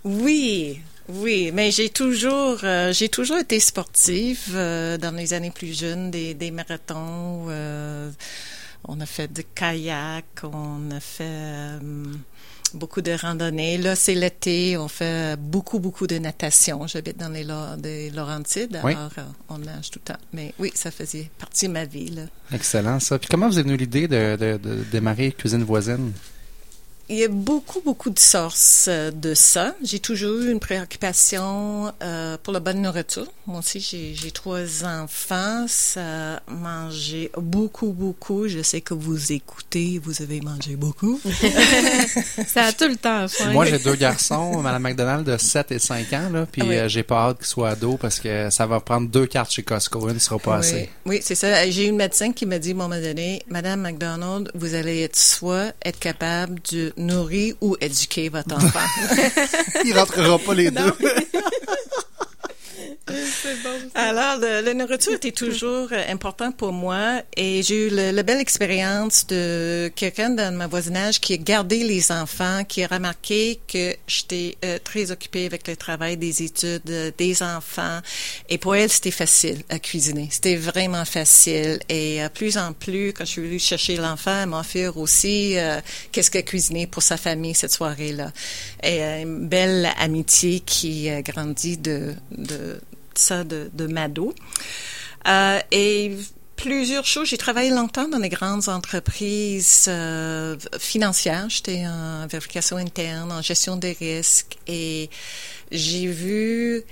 Oui, oui, mais j'ai toujours, euh, j'ai toujours été sportive euh, dans les années plus jeunes, des, des marathons. euh, on a fait du kayak, on a fait beaucoup de randonnées. Là, c'est l'été, on fait beaucoup, beaucoup de natation. J'habite dans les, des Laurentides, Oui. alors on nage tout le temps. Mais oui, ça faisait partie de ma vie. Là. Excellent, ça. Puis comment vous est venue l'idée de, de, de démarrer Cuisine Voisine? Il y a beaucoup, beaucoup de sources euh, de ça. J'ai toujours eu une préoccupation euh, pour la bonne nourriture. Moi aussi, j'ai j'ai trois enfants. Ça mangeait beaucoup, beaucoup. Je sais que vous écoutez, vous avez mangé beaucoup. ça a tout le temps faim. Moi, j'ai deux garçons, Madame McDonald de 7 et 5 ans, là, puis Ah oui. euh, j'ai pas hâte qu'ils soient ados parce que ça va prendre deux cartes chez Costco, une ne sera pas oui, assez. oui c'est ça. J'ai eu une médecin qui m'a dit à un moment donné, Madame McDonald, vous allez être soit être capable de nourrir ou éduquer votre enfant? Il rentrera pas les deux. Alors, le- la nourriture était toujours euh, important pour moi et j'ai eu la belle expérience de quelqu'un dans ma voisinage qui a gardé les enfants, qui a remarqué que j'étais euh, très occupée avec le travail, des études, euh, des enfants. Et pour elle, c'était facile à cuisiner. C'était vraiment facile. Et euh, plus en plus, quand je suis venue chercher l'enfant, elle m'a offert aussi euh, qu'est-ce qu'elle a cuisiné pour sa famille cette soirée-là. Et une belle amitié qui a grandi de, de ça de, de Mado. Euh, et plusieurs choses. J'ai travaillé longtemps dans les grandes entreprises euh, financières. J'étais en vérification interne, en gestion des risques et j'ai vu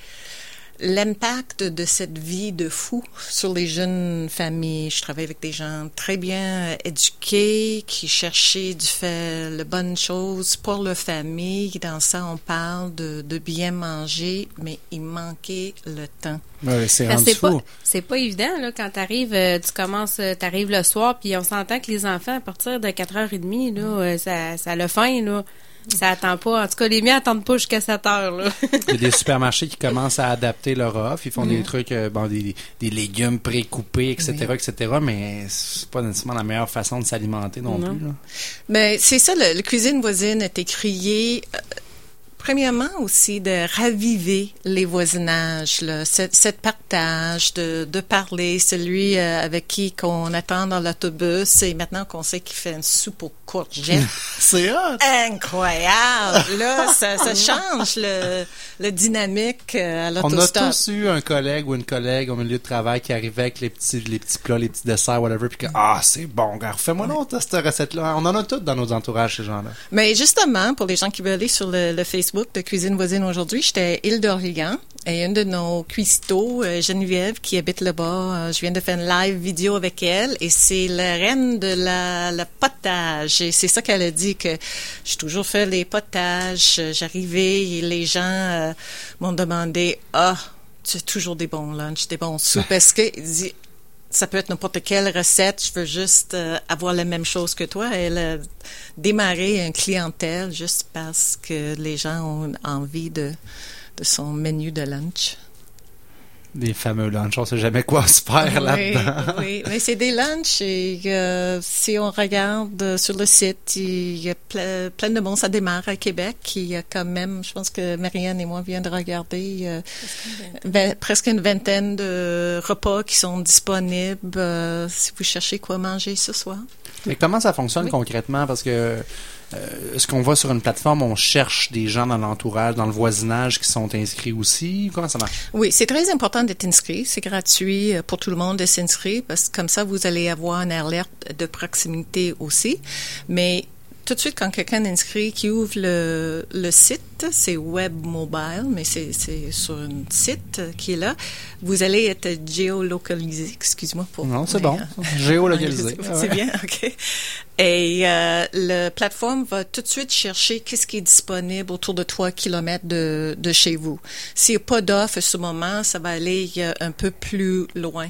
l'impact de cette vie de fou sur les jeunes familles. Je travaille avec des gens très bien éduqués qui cherchaient du faire les bonnes choses pour leur famille. Dans ça, on parle de, de bien manger, mais il manquait le temps. Ouais, c'est pas, fou. c'est pas évident, là, quand t'arrives, euh, tu commences, euh, t'arrives le soir, puis on s'entend que les enfants, à partir de 4h30, là, euh, ça, ça a le faim, là. Ça attend pas. En tout cas, les miens attendent pas jusqu'à 7 heures, là. Il y a des supermarchés qui commencent à adapter leur offre. Ils font des trucs, euh, bon, des, des légumes pré-coupés, etc., Oui. etc., mais c'est pas nécessairement la meilleure façon de s'alimenter non, Non. plus. là. Mais c'est ça, le, le cuisine voisine a été créé euh, premièrement aussi de raviver les voisinages, là, cette, cette partage, de, de parler, celui euh, avec qui qu'on attend dans l'autobus et maintenant qu'on sait qu'il fait une soupe aux courgettes. C'est! Incroyable! Là, ça, ça change le, le dynamique euh, à On a l'autostop. tous eu un collègue ou une collègue au milieu de travail qui arrivait avec les petits, les petits plats, les petits desserts, whatever, puis que, ah, c'est bon, gars, fais-moi non, cette recette-là. On en a toutes dans nos entourages, ces gens-là. Mais justement, pour les gens qui veulent aller sur le, le Facebook de Cuisine Voisine aujourd'hui, j'étais à Île d'Orléans et une de nos cuistots, euh, Geneviève, qui habite là-bas, euh, je viens de faire une live vidéo avec elle et c'est la reine de la, la potage. Et c'est ça qu'elle a dit que j'ai toujours fait les potages. J'arrivais et les gens euh, m'ont demandé, ah, tu as toujours des bons lunchs, des bons soupes. Est-ce que, ça peut être n'importe quelle recette, je veux juste euh, avoir la même chose que toi. Elle a démarré une clientèle juste parce que les gens ont envie de, de son menu de lunch. Des fameux lunchs, on sait jamais quoi se faire là-dedans. oui, mais c'est des lunchs et euh, si on regarde sur le site, il y a ple- plein de monde. Ça démarre à Québec. Il y a quand même, je pense que Marianne et moi viens de regarder euh, presque une vingtaine de repas qui sont disponibles euh, si vous cherchez quoi manger ce soir. Mais comment ça fonctionne concrètement? Parce que euh, ce qu'on voit sur une plateforme, on cherche des gens dans l'entourage, dans le voisinage qui sont inscrits aussi? Comment ça marche? Oui, c'est très important d'être inscrit. C'est gratuit euh, pour tout le monde de s'inscrire parce que comme ça, vous allez avoir une alerte de proximité aussi. Mais tout de suite, quand quelqu'un inscrit, qui ouvre le, le site, c'est web mobile, mais c'est c'est sur un site qui est là, vous allez être géolocalisé. Excuse-moi pour... Non, c'est bon. Géolocalisé. c'est bien, OK. Et euh, la plateforme va tout de suite chercher qu'est-ce qui est disponible autour de 3 kilomètres de, de chez vous. S'il n'y a pas d'offre à ce moment, ça va aller euh, un peu plus loin.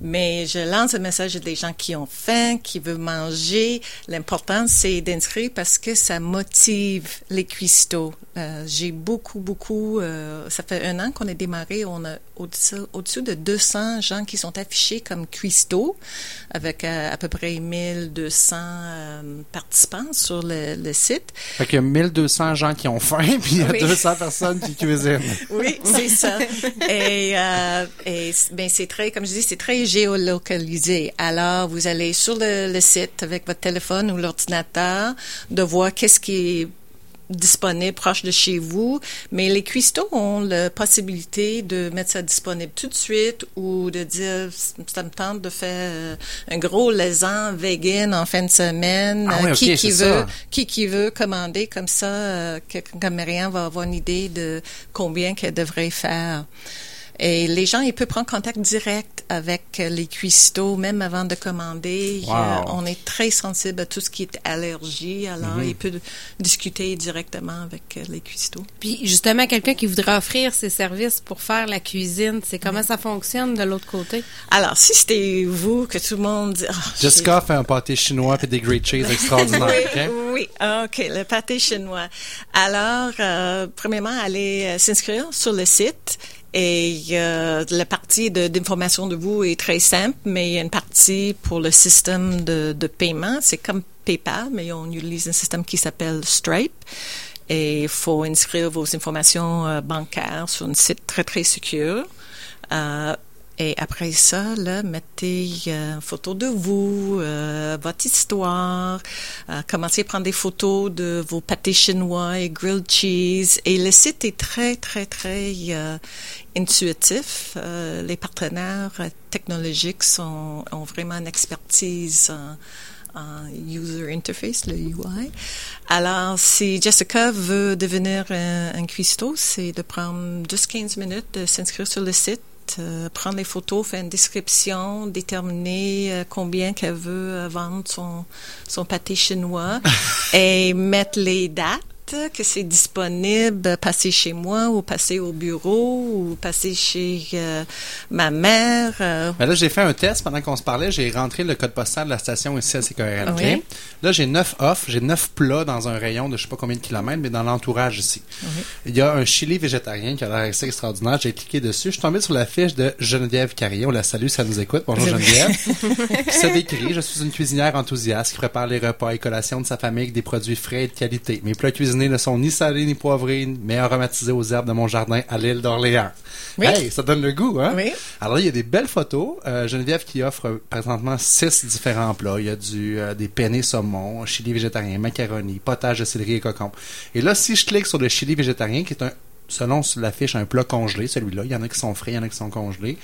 Mais je lance un message à des gens qui ont faim, qui veulent manger. L'important, c'est d'inscrire parce que ça motive les cuistots. Euh, J'ai beaucoup, beaucoup... euh, ça fait un an qu'on a démarré. On a au-dessus au-dessus de 200 gens qui sont affichés comme cuistots avec euh, à peu près 1200 euh, participants sur le, le site. Fait qu'il y a 1200 gens qui ont faim, puis il y a Oui. 200 personnes qui cuisinent. Oui, c'est ça. Et, euh, et ben c'est très, comme je dis, c'est très géolocalisé. Alors, vous allez sur le, le site avec votre téléphone ou l'ordinateur de voir qu'est-ce qui est disponible proche de chez vous, mais les cuistots ont la possibilité de mettre ça disponible tout de suite ou de dire ça me tente de faire euh, un gros laisan vegan en fin de semaine. Ah oui, qui qui veut ça. qui qui veut commander comme ça, euh, quelqu'un comme Marianne va avoir une idée de combien qu'elle devrait faire. Et les gens, ils peuvent prendre contact direct avec euh, les cuistots, même avant de commander. Wow. Euh, on est très sensible à tout ce qui est allergie, alors Mhm. ils peuvent discuter directement avec euh, les cuistots. Puis justement, quelqu'un qui voudrait offrir ses services pour faire la cuisine, c'est comment ça fonctionne de l'autre côté? Alors, si c'était vous, que tout le monde dit... Ah, Jessica fait un pâté chinois et des great cheese extraordinaires. Oui, ok? oui, Ah, OK, le pâté chinois. Alors, euh, premièrement, allez euh, s'inscrire sur le site. Et euh, la partie d'information de, vous est très simple, mais il y a une partie pour le système de, de paiement. C'est comme PayPal, mais on utilise un système qui s'appelle Stripe. Et il faut inscrire vos informations euh, bancaires sur un site très, très secure. Euh, et après ça, là, mettez euh, une photo de vous, euh, votre histoire, euh, commencez à prendre des photos de vos pâtés chinois et grilled cheese. Et le site est très, très, très euh, intuitif. Euh, les partenaires euh, technologiques sont, ont vraiment une expertise en, user interface, le UI. Alors, si Jessica veut devenir un, un cuistot, c'est de prendre 10-15 minutes de s'inscrire sur le site, euh, prendre les photos, faire une description, déterminer euh, combien qu'elle veut euh, vendre son, son pâté chinois et mettre les dates que c'est disponible, passer chez moi ou passer au bureau ou passer chez euh, ma mère. euh, Ben là, j'ai fait un test pendant qu'on se parlait. J'ai rentré le code postal de la station ici à CKRL. ok? Oui. Là, j'ai neuf offres. J'ai neuf plats dans un rayon de je sais pas combien de kilomètres, mais dans l'entourage ici. Oui. Il y a un chili végétarien qui a l'air assez extraordinaire. J'ai cliqué dessus. Je suis tombé sur la fiche de Geneviève Carrier. On la salue, ça nous écoute. Bonjour Geneviève. Puis ça décrit, je suis une cuisinière enthousiaste qui prépare les repas et collations de sa famille avec des produits frais et de qualité. Mes plats cuisinés cuisiné le son ni salé ni poivré, mais aromatisé aux herbes de mon jardin à l'île d'Orléans. Oui. Hey, ça donne le goût, hein? Oui. Alors, il y a des belles photos. Euh, Geneviève qui offre présentement six différents plats. Il y a du, euh, des penne saumon, chili végétarien, macaroni, potage de céleri et cocon. Et là, si je clique sur le chili végétarien, qui est un, selon l'affiche, un plat congelé, celui-là, il y en a qui sont frais, il y en a qui sont congelés.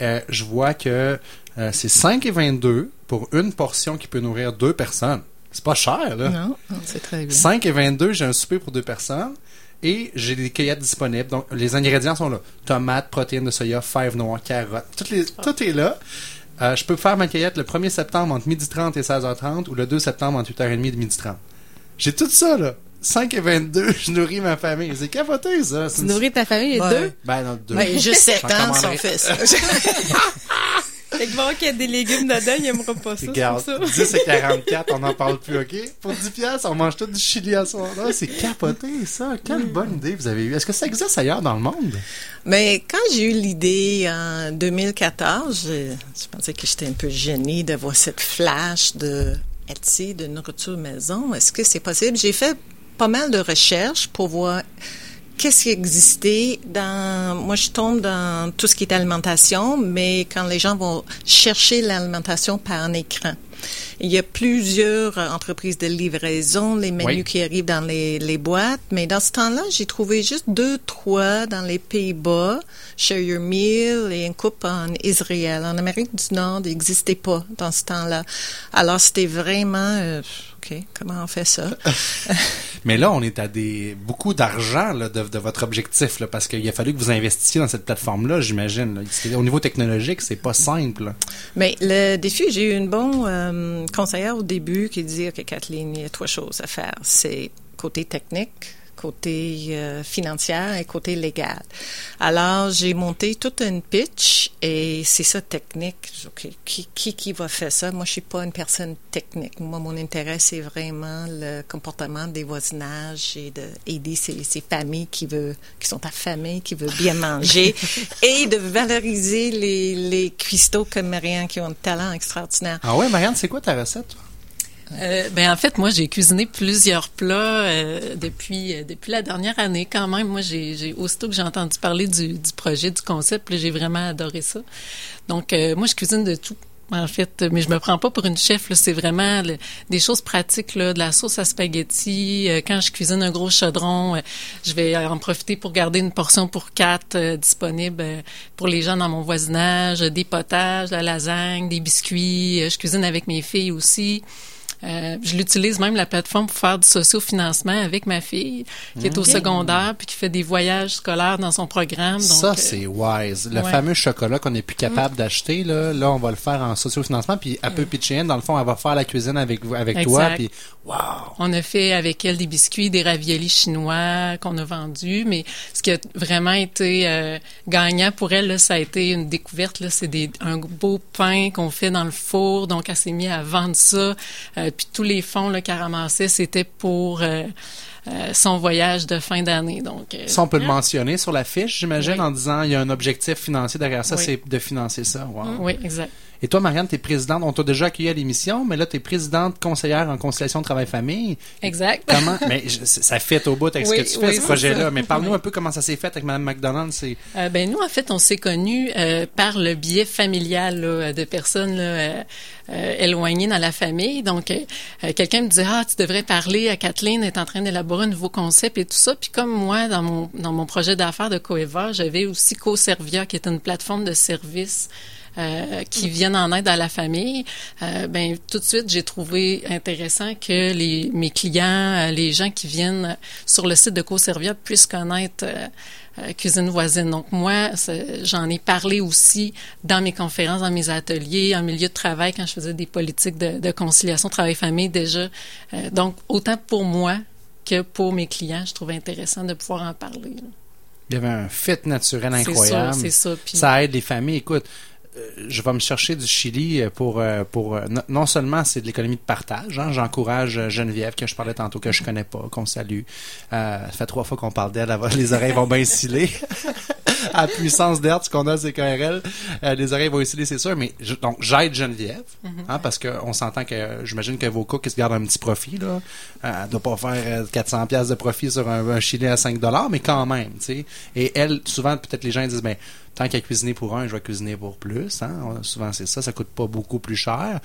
Euh, je vois que euh, c'est 5,22 pour une portion qui peut nourrir deux personnes. C'est pas cher, là. Non, c'est très bien. 5 et 22, j'ai un souper pour deux personnes. Et j'ai des cueillettes disponibles. Donc, les ingrédients sont là. Tomates, protéines de soya, fèves noires, carottes. Toutes les, tout est là. Euh, je peux faire ma cueillette le 1er septembre entre 12h30 et 16h30 ou le 2 septembre entre 8h30 et 12h30. J'ai tout ça, là. 5 et 22, je nourris ma famille. C'est capoté, ça. Tu nourris ta famille, les Ouais. deux? Ben, non, deux. Ouais, juste 7 J'en ans, commanderai. on fait que bon qu'il y a des légumes dedans, il aimera pas ça. Regarde, ça. 10 et 44, on n'en parle plus, OK? Pour 10 piastres, on mange tout du chili à soir. Là, c'est capoté, ça. Quelle bonne idée vous avez eue. Est-ce que ça existe ailleurs dans le monde? Mais quand j'ai eu l'idée en 2014, je, je pensais que j'étais un peu gênée d'avoir cette flash de Etsy, de nourriture maison. Est-ce que c'est possible? J'ai fait pas mal de recherches pour voir qu'est-ce qui existait dans... Moi, je tombe dans tout ce qui est alimentation, mais quand les gens vont chercher l'alimentation par un écran. Il y a plusieurs euh, entreprises de livraison, les menus Oui. qui arrivent dans les, les boîtes, mais dans ce temps-là, j'ai trouvé juste deux, trois dans les Pays-Bas, Share Your Meal et une coupe en Israël. En Amérique du Nord, il n'existait pas dans ce temps-là. Alors, c'était vraiment, euh, OK, comment on fait ça? Mais là, on est à des beaucoup d'argent de, de votre objectif, là, parce qu'il a fallu que vous investissiez dans cette plateforme-là, j'imagine. Au niveau technologique, c'est pas simple. là. Mais le défi, j'ai eu une bonne euh, conseillère au début qui dit, OK, Kathleen, il y a trois choses à faire. C'est côté technique, côté euh, financière et côté légal. Alors, j'ai monté toute une pitch et c'est ça technique. Qui, qui, qui va faire ça? Moi, je suis pas une personne technique. Moi, mon intérêt, c'est vraiment le comportement des voisinages et d'aider ces, ces familles qui veulent, qui sont affamées, qui veulent bien manger et de valoriser les, les cuistots comme Marianne qui ont un talent extraordinaire. Ah ouais, Marianne, c'est quoi ta recette? toi? Euh, ben en fait, moi j'ai cuisiné plusieurs plats euh, depuis euh, depuis la dernière année quand même. Moi j'ai j'ai aussitôt que j'ai entendu parler du, du projet du concept, là, j'ai vraiment adoré ça. Donc euh, moi je cuisine de tout. En fait, mais je me prends pas pour une chef. là. C'est vraiment des choses pratiques, là, de la sauce à spaghetti. Euh, quand je cuisine un gros chaudron, je vais en profiter pour garder une portion pour quatre disponible pour les gens dans mon voisinage. Des potages, de la lasagne, des biscuits. Je cuisine avec mes filles aussi. Euh, je l'utilise même la plateforme pour faire du sociofinancement avec ma fille qui est au secondaire puis qui fait des voyages scolaires dans son programme. Donc, ça, euh, c'est wise. Le ouais. fameux chocolat qu'on n'est plus capable d'acheter, là, là, on va le faire en sociofinancement, puis à peu pitcher dans le fond, elle va faire la cuisine avec, vous- avec toi, puis wow! On a fait avec elle des biscuits, des raviolis chinois qu'on a vendus, mais ce qui a vraiment été euh, gagnant pour elle, là, ça a été une découverte. Là, c'est des, un beau pain qu'on fait dans le four, donc elle s'est mise à vendre ça. Euh, puis tous les fonds là, qu'elle ramassait, c'était pour euh, euh, son voyage de fin d'année. Donc, euh, Ça, on peut le mentionner sur la fiche, j'imagine, Oui. en disant il y a un objectif financier derrière ça, Oui. c'est de financer ça. Wow. Oui, exact. Et toi, Marianne, tu es présidente, on t'a déjà accueilli à l'émission, mais là, tu es présidente conseillère en conciliation travail-famille. Exact. Comment? mais je- ça fait au bout avec Oui, ce que tu fais, oui, ce projet-là. Mais parle-nous Oui. un peu comment ça s'est fait avec Mme McDonald. C'est... Euh, ben nous en fait on s'est connus euh, par le biais familial là, de personnes là, euh, éloignées dans la famille. Donc quelqu'un me disait ah tu devrais parler à Kathleen elle est en train d'élaborer un nouveau concept et tout ça. Puis comme moi dans mon dans mon projet d'affaires de Coeva j'avais aussi CoServia qui est une plateforme de services euh, qui viennent en aide à la famille, euh, ben tout de suite j'ai trouvé intéressant que les mes clients, euh, les gens qui viennent sur le site de CoServia puissent connaître euh, cuisine voisine. Donc moi, c'est- j'en ai parlé aussi dans mes conférences, dans mes ateliers, en milieu de travail quand je faisais des politiques de, de conciliation travail-famille déjà. Donc autant pour moi que pour mes clients, je trouvais intéressant de pouvoir en parler. là. Il y avait un fit naturel C'est incroyable. ça, c'est ça. Ça aide les familles. Écoute, je vais me chercher du Chili pour euh, pour euh, non- non seulement c'est de l'économie de partage. Hein, J'encourage euh, Geneviève que je parlais tantôt que je connais pas, qu'on salue. Euh, ça fait trois fois qu'on parle d'elle. Les oreilles vont bien sciller. à puissance d'hertz qu'on a à CKRL, euh, les oreilles vont osciller, c'est sûr. Mais je- donc, j'aide Geneviève, hein, parce qu'on s'entend que j'imagine que vos cook, ils se gardent un petit profit. Là. Euh, elle doit pas faire euh, 400 pièces de profit sur un, un chili à 5 dollars, mais quand même, tu sais. Et elle, souvent, peut-être les gens disent, ben, tant qu'à cuisiner pour un, je vais cuisiner pour plus. Hein? On- Souvent, c'est ça. Ça coûte pas beaucoup plus cher.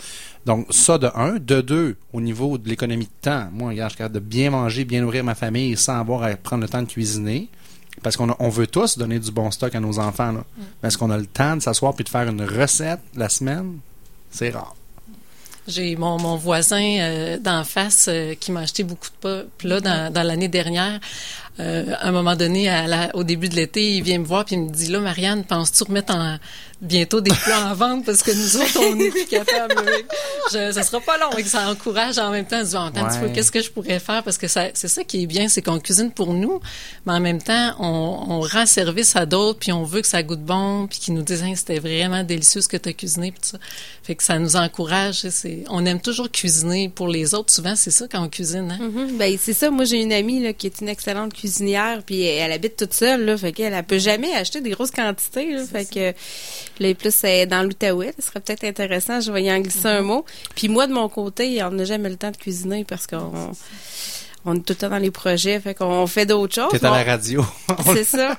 Donc, ça de un. De deux, au niveau de l'économie de temps, moi, regarde, je suis capable de bien manger, bien nourrir ma famille sans avoir à prendre le temps de cuisiner. Parce qu'on on veut tous donner du bon stock à nos enfants. Là. Mais est-ce qu'on a le temps de s'asseoir puis de faire une recette la semaine? C'est rare. J'ai mon, mon voisin euh, d'en face euh, qui m'a acheté beaucoup de plats dans, dans l'année dernière. Euh, à un moment donné, à la- au début de l'été, il vient me voir puis il me dit là, Marianne, penses-tu remettre en, bientôt des plats en vente? Parce que nous autres, on n'est plus capables. Je, ça sera pas long et que ça encourage en même temps. Je dis, attends un petit peu, Ouais. qu'est-ce que je pourrais faire? Parce que ça, c'est ça qui est bien, c'est qu'on cuisine pour nous, mais en même temps, on, on rend service à d'autres puis on veut que ça goûte bon puis qu'ils nous disent, Hein, c'était vraiment délicieux ce que tu as cuisiné puis ça. Fait que ça nous encourage. C'est, on aime toujours cuisiner pour les autres. Souvent, c'est ça quand on cuisine. Hein? Mhm. Ben, c'est ça. Moi, j'ai une amie là, qui est une excellente cuisinière, puis elle, elle habite toute seule, là, fait qu'elle elle peut jamais acheter des grosses quantités. Là, fait que là, plus elle est dans l'Outaouais, ce serait peut-être intéressant. Je vais y en glisser un mot. Puis moi, de mon côté, on n'a jamais le temps de cuisiner parce qu'on on est tout le temps dans les projets, fait qu'on fait d'autres choses. T'es à la radio. c'est ça.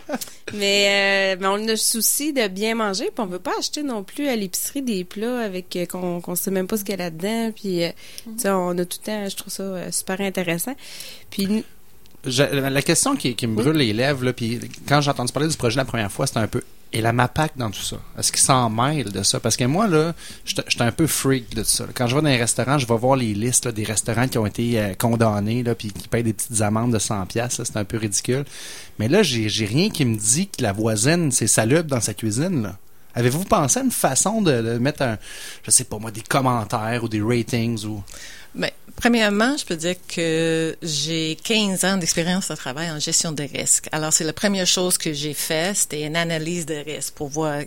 Mais, euh, mais on a le souci de bien manger, puis on veut pas acheter non plus à l'épicerie des plats avec euh, qu'on qu'on sait même pas ce qu'il y a là-dedans. Puis, euh, tu sais, on a tout le temps, je trouve ça euh, super intéressant. Puis, nous- Je- la question qui, qui me brûle les lèvres, là, puis quand j'ai entendu parler du projet la première fois, c'était un peu et la MAPAC dans tout ça? Est-ce qu'ils s'en mêlent de ça? Parce que moi, là, j'étais un peu freak de ça. Quand je vais dans les restaurants, je vais voir les listes là, des restaurants qui ont été euh, condamnés, là, puis qui payent des petites amendes de 100 pièces. C'est un peu ridicule. Mais là, j'ai j'ai rien qui me dit que la voisine, c'est salubre dans sa cuisine, là. Avez-vous pensé à une façon de, de mettre un, je sais pas moi, des commentaires ou des ratings ou... Premièrement, je peux dire que j'ai 15 ans d'expérience de travail en gestion de risques. Alors, c'est la première chose que j'ai fait, c'était une analyse de risque pour voir.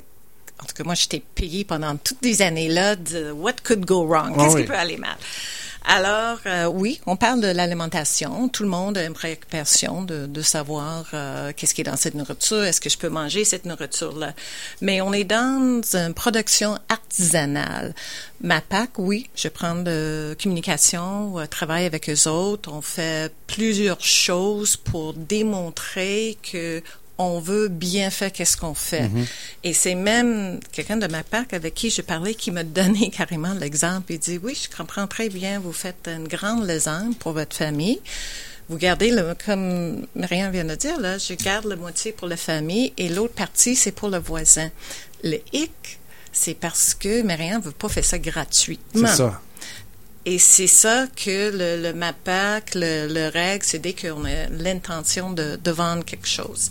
En tout cas, moi, j'étais payée pendant toutes les années-là de what could go wrong, Ah qu'est-ce oui. qui peut aller mal? Alors, euh, oui, on parle de l'alimentation. Tout le monde a une préoccupation de, de savoir euh, qu'est-ce qui est dans cette nourriture? Est-ce que je peux manger cette nourriture-là? Mais on est dans une production artisanale. Ma PAC, oui, je prends de communication, euh, travaille avec eux autres. On fait plusieurs choses pour démontrer que on veut bien faire qu'est-ce qu'on fait. Et c'est même quelqu'un de ma PAC avec qui je parlais qui m'a donné carrément l'exemple. Il dit, oui, je comprends très bien, vous faites une grande lasagne pour votre famille. Vous gardez, le, comme Marianne vient de dire, là, je garde la moitié pour la famille et l'autre partie, c'est pour le voisin. Le hic, c'est parce que Marianne veut pas faire ça gratuitement. C'est ça. Et c'est ça que le, le MAPAC, le, le règle, c'est dès qu'on a l'intention de, de vendre quelque chose.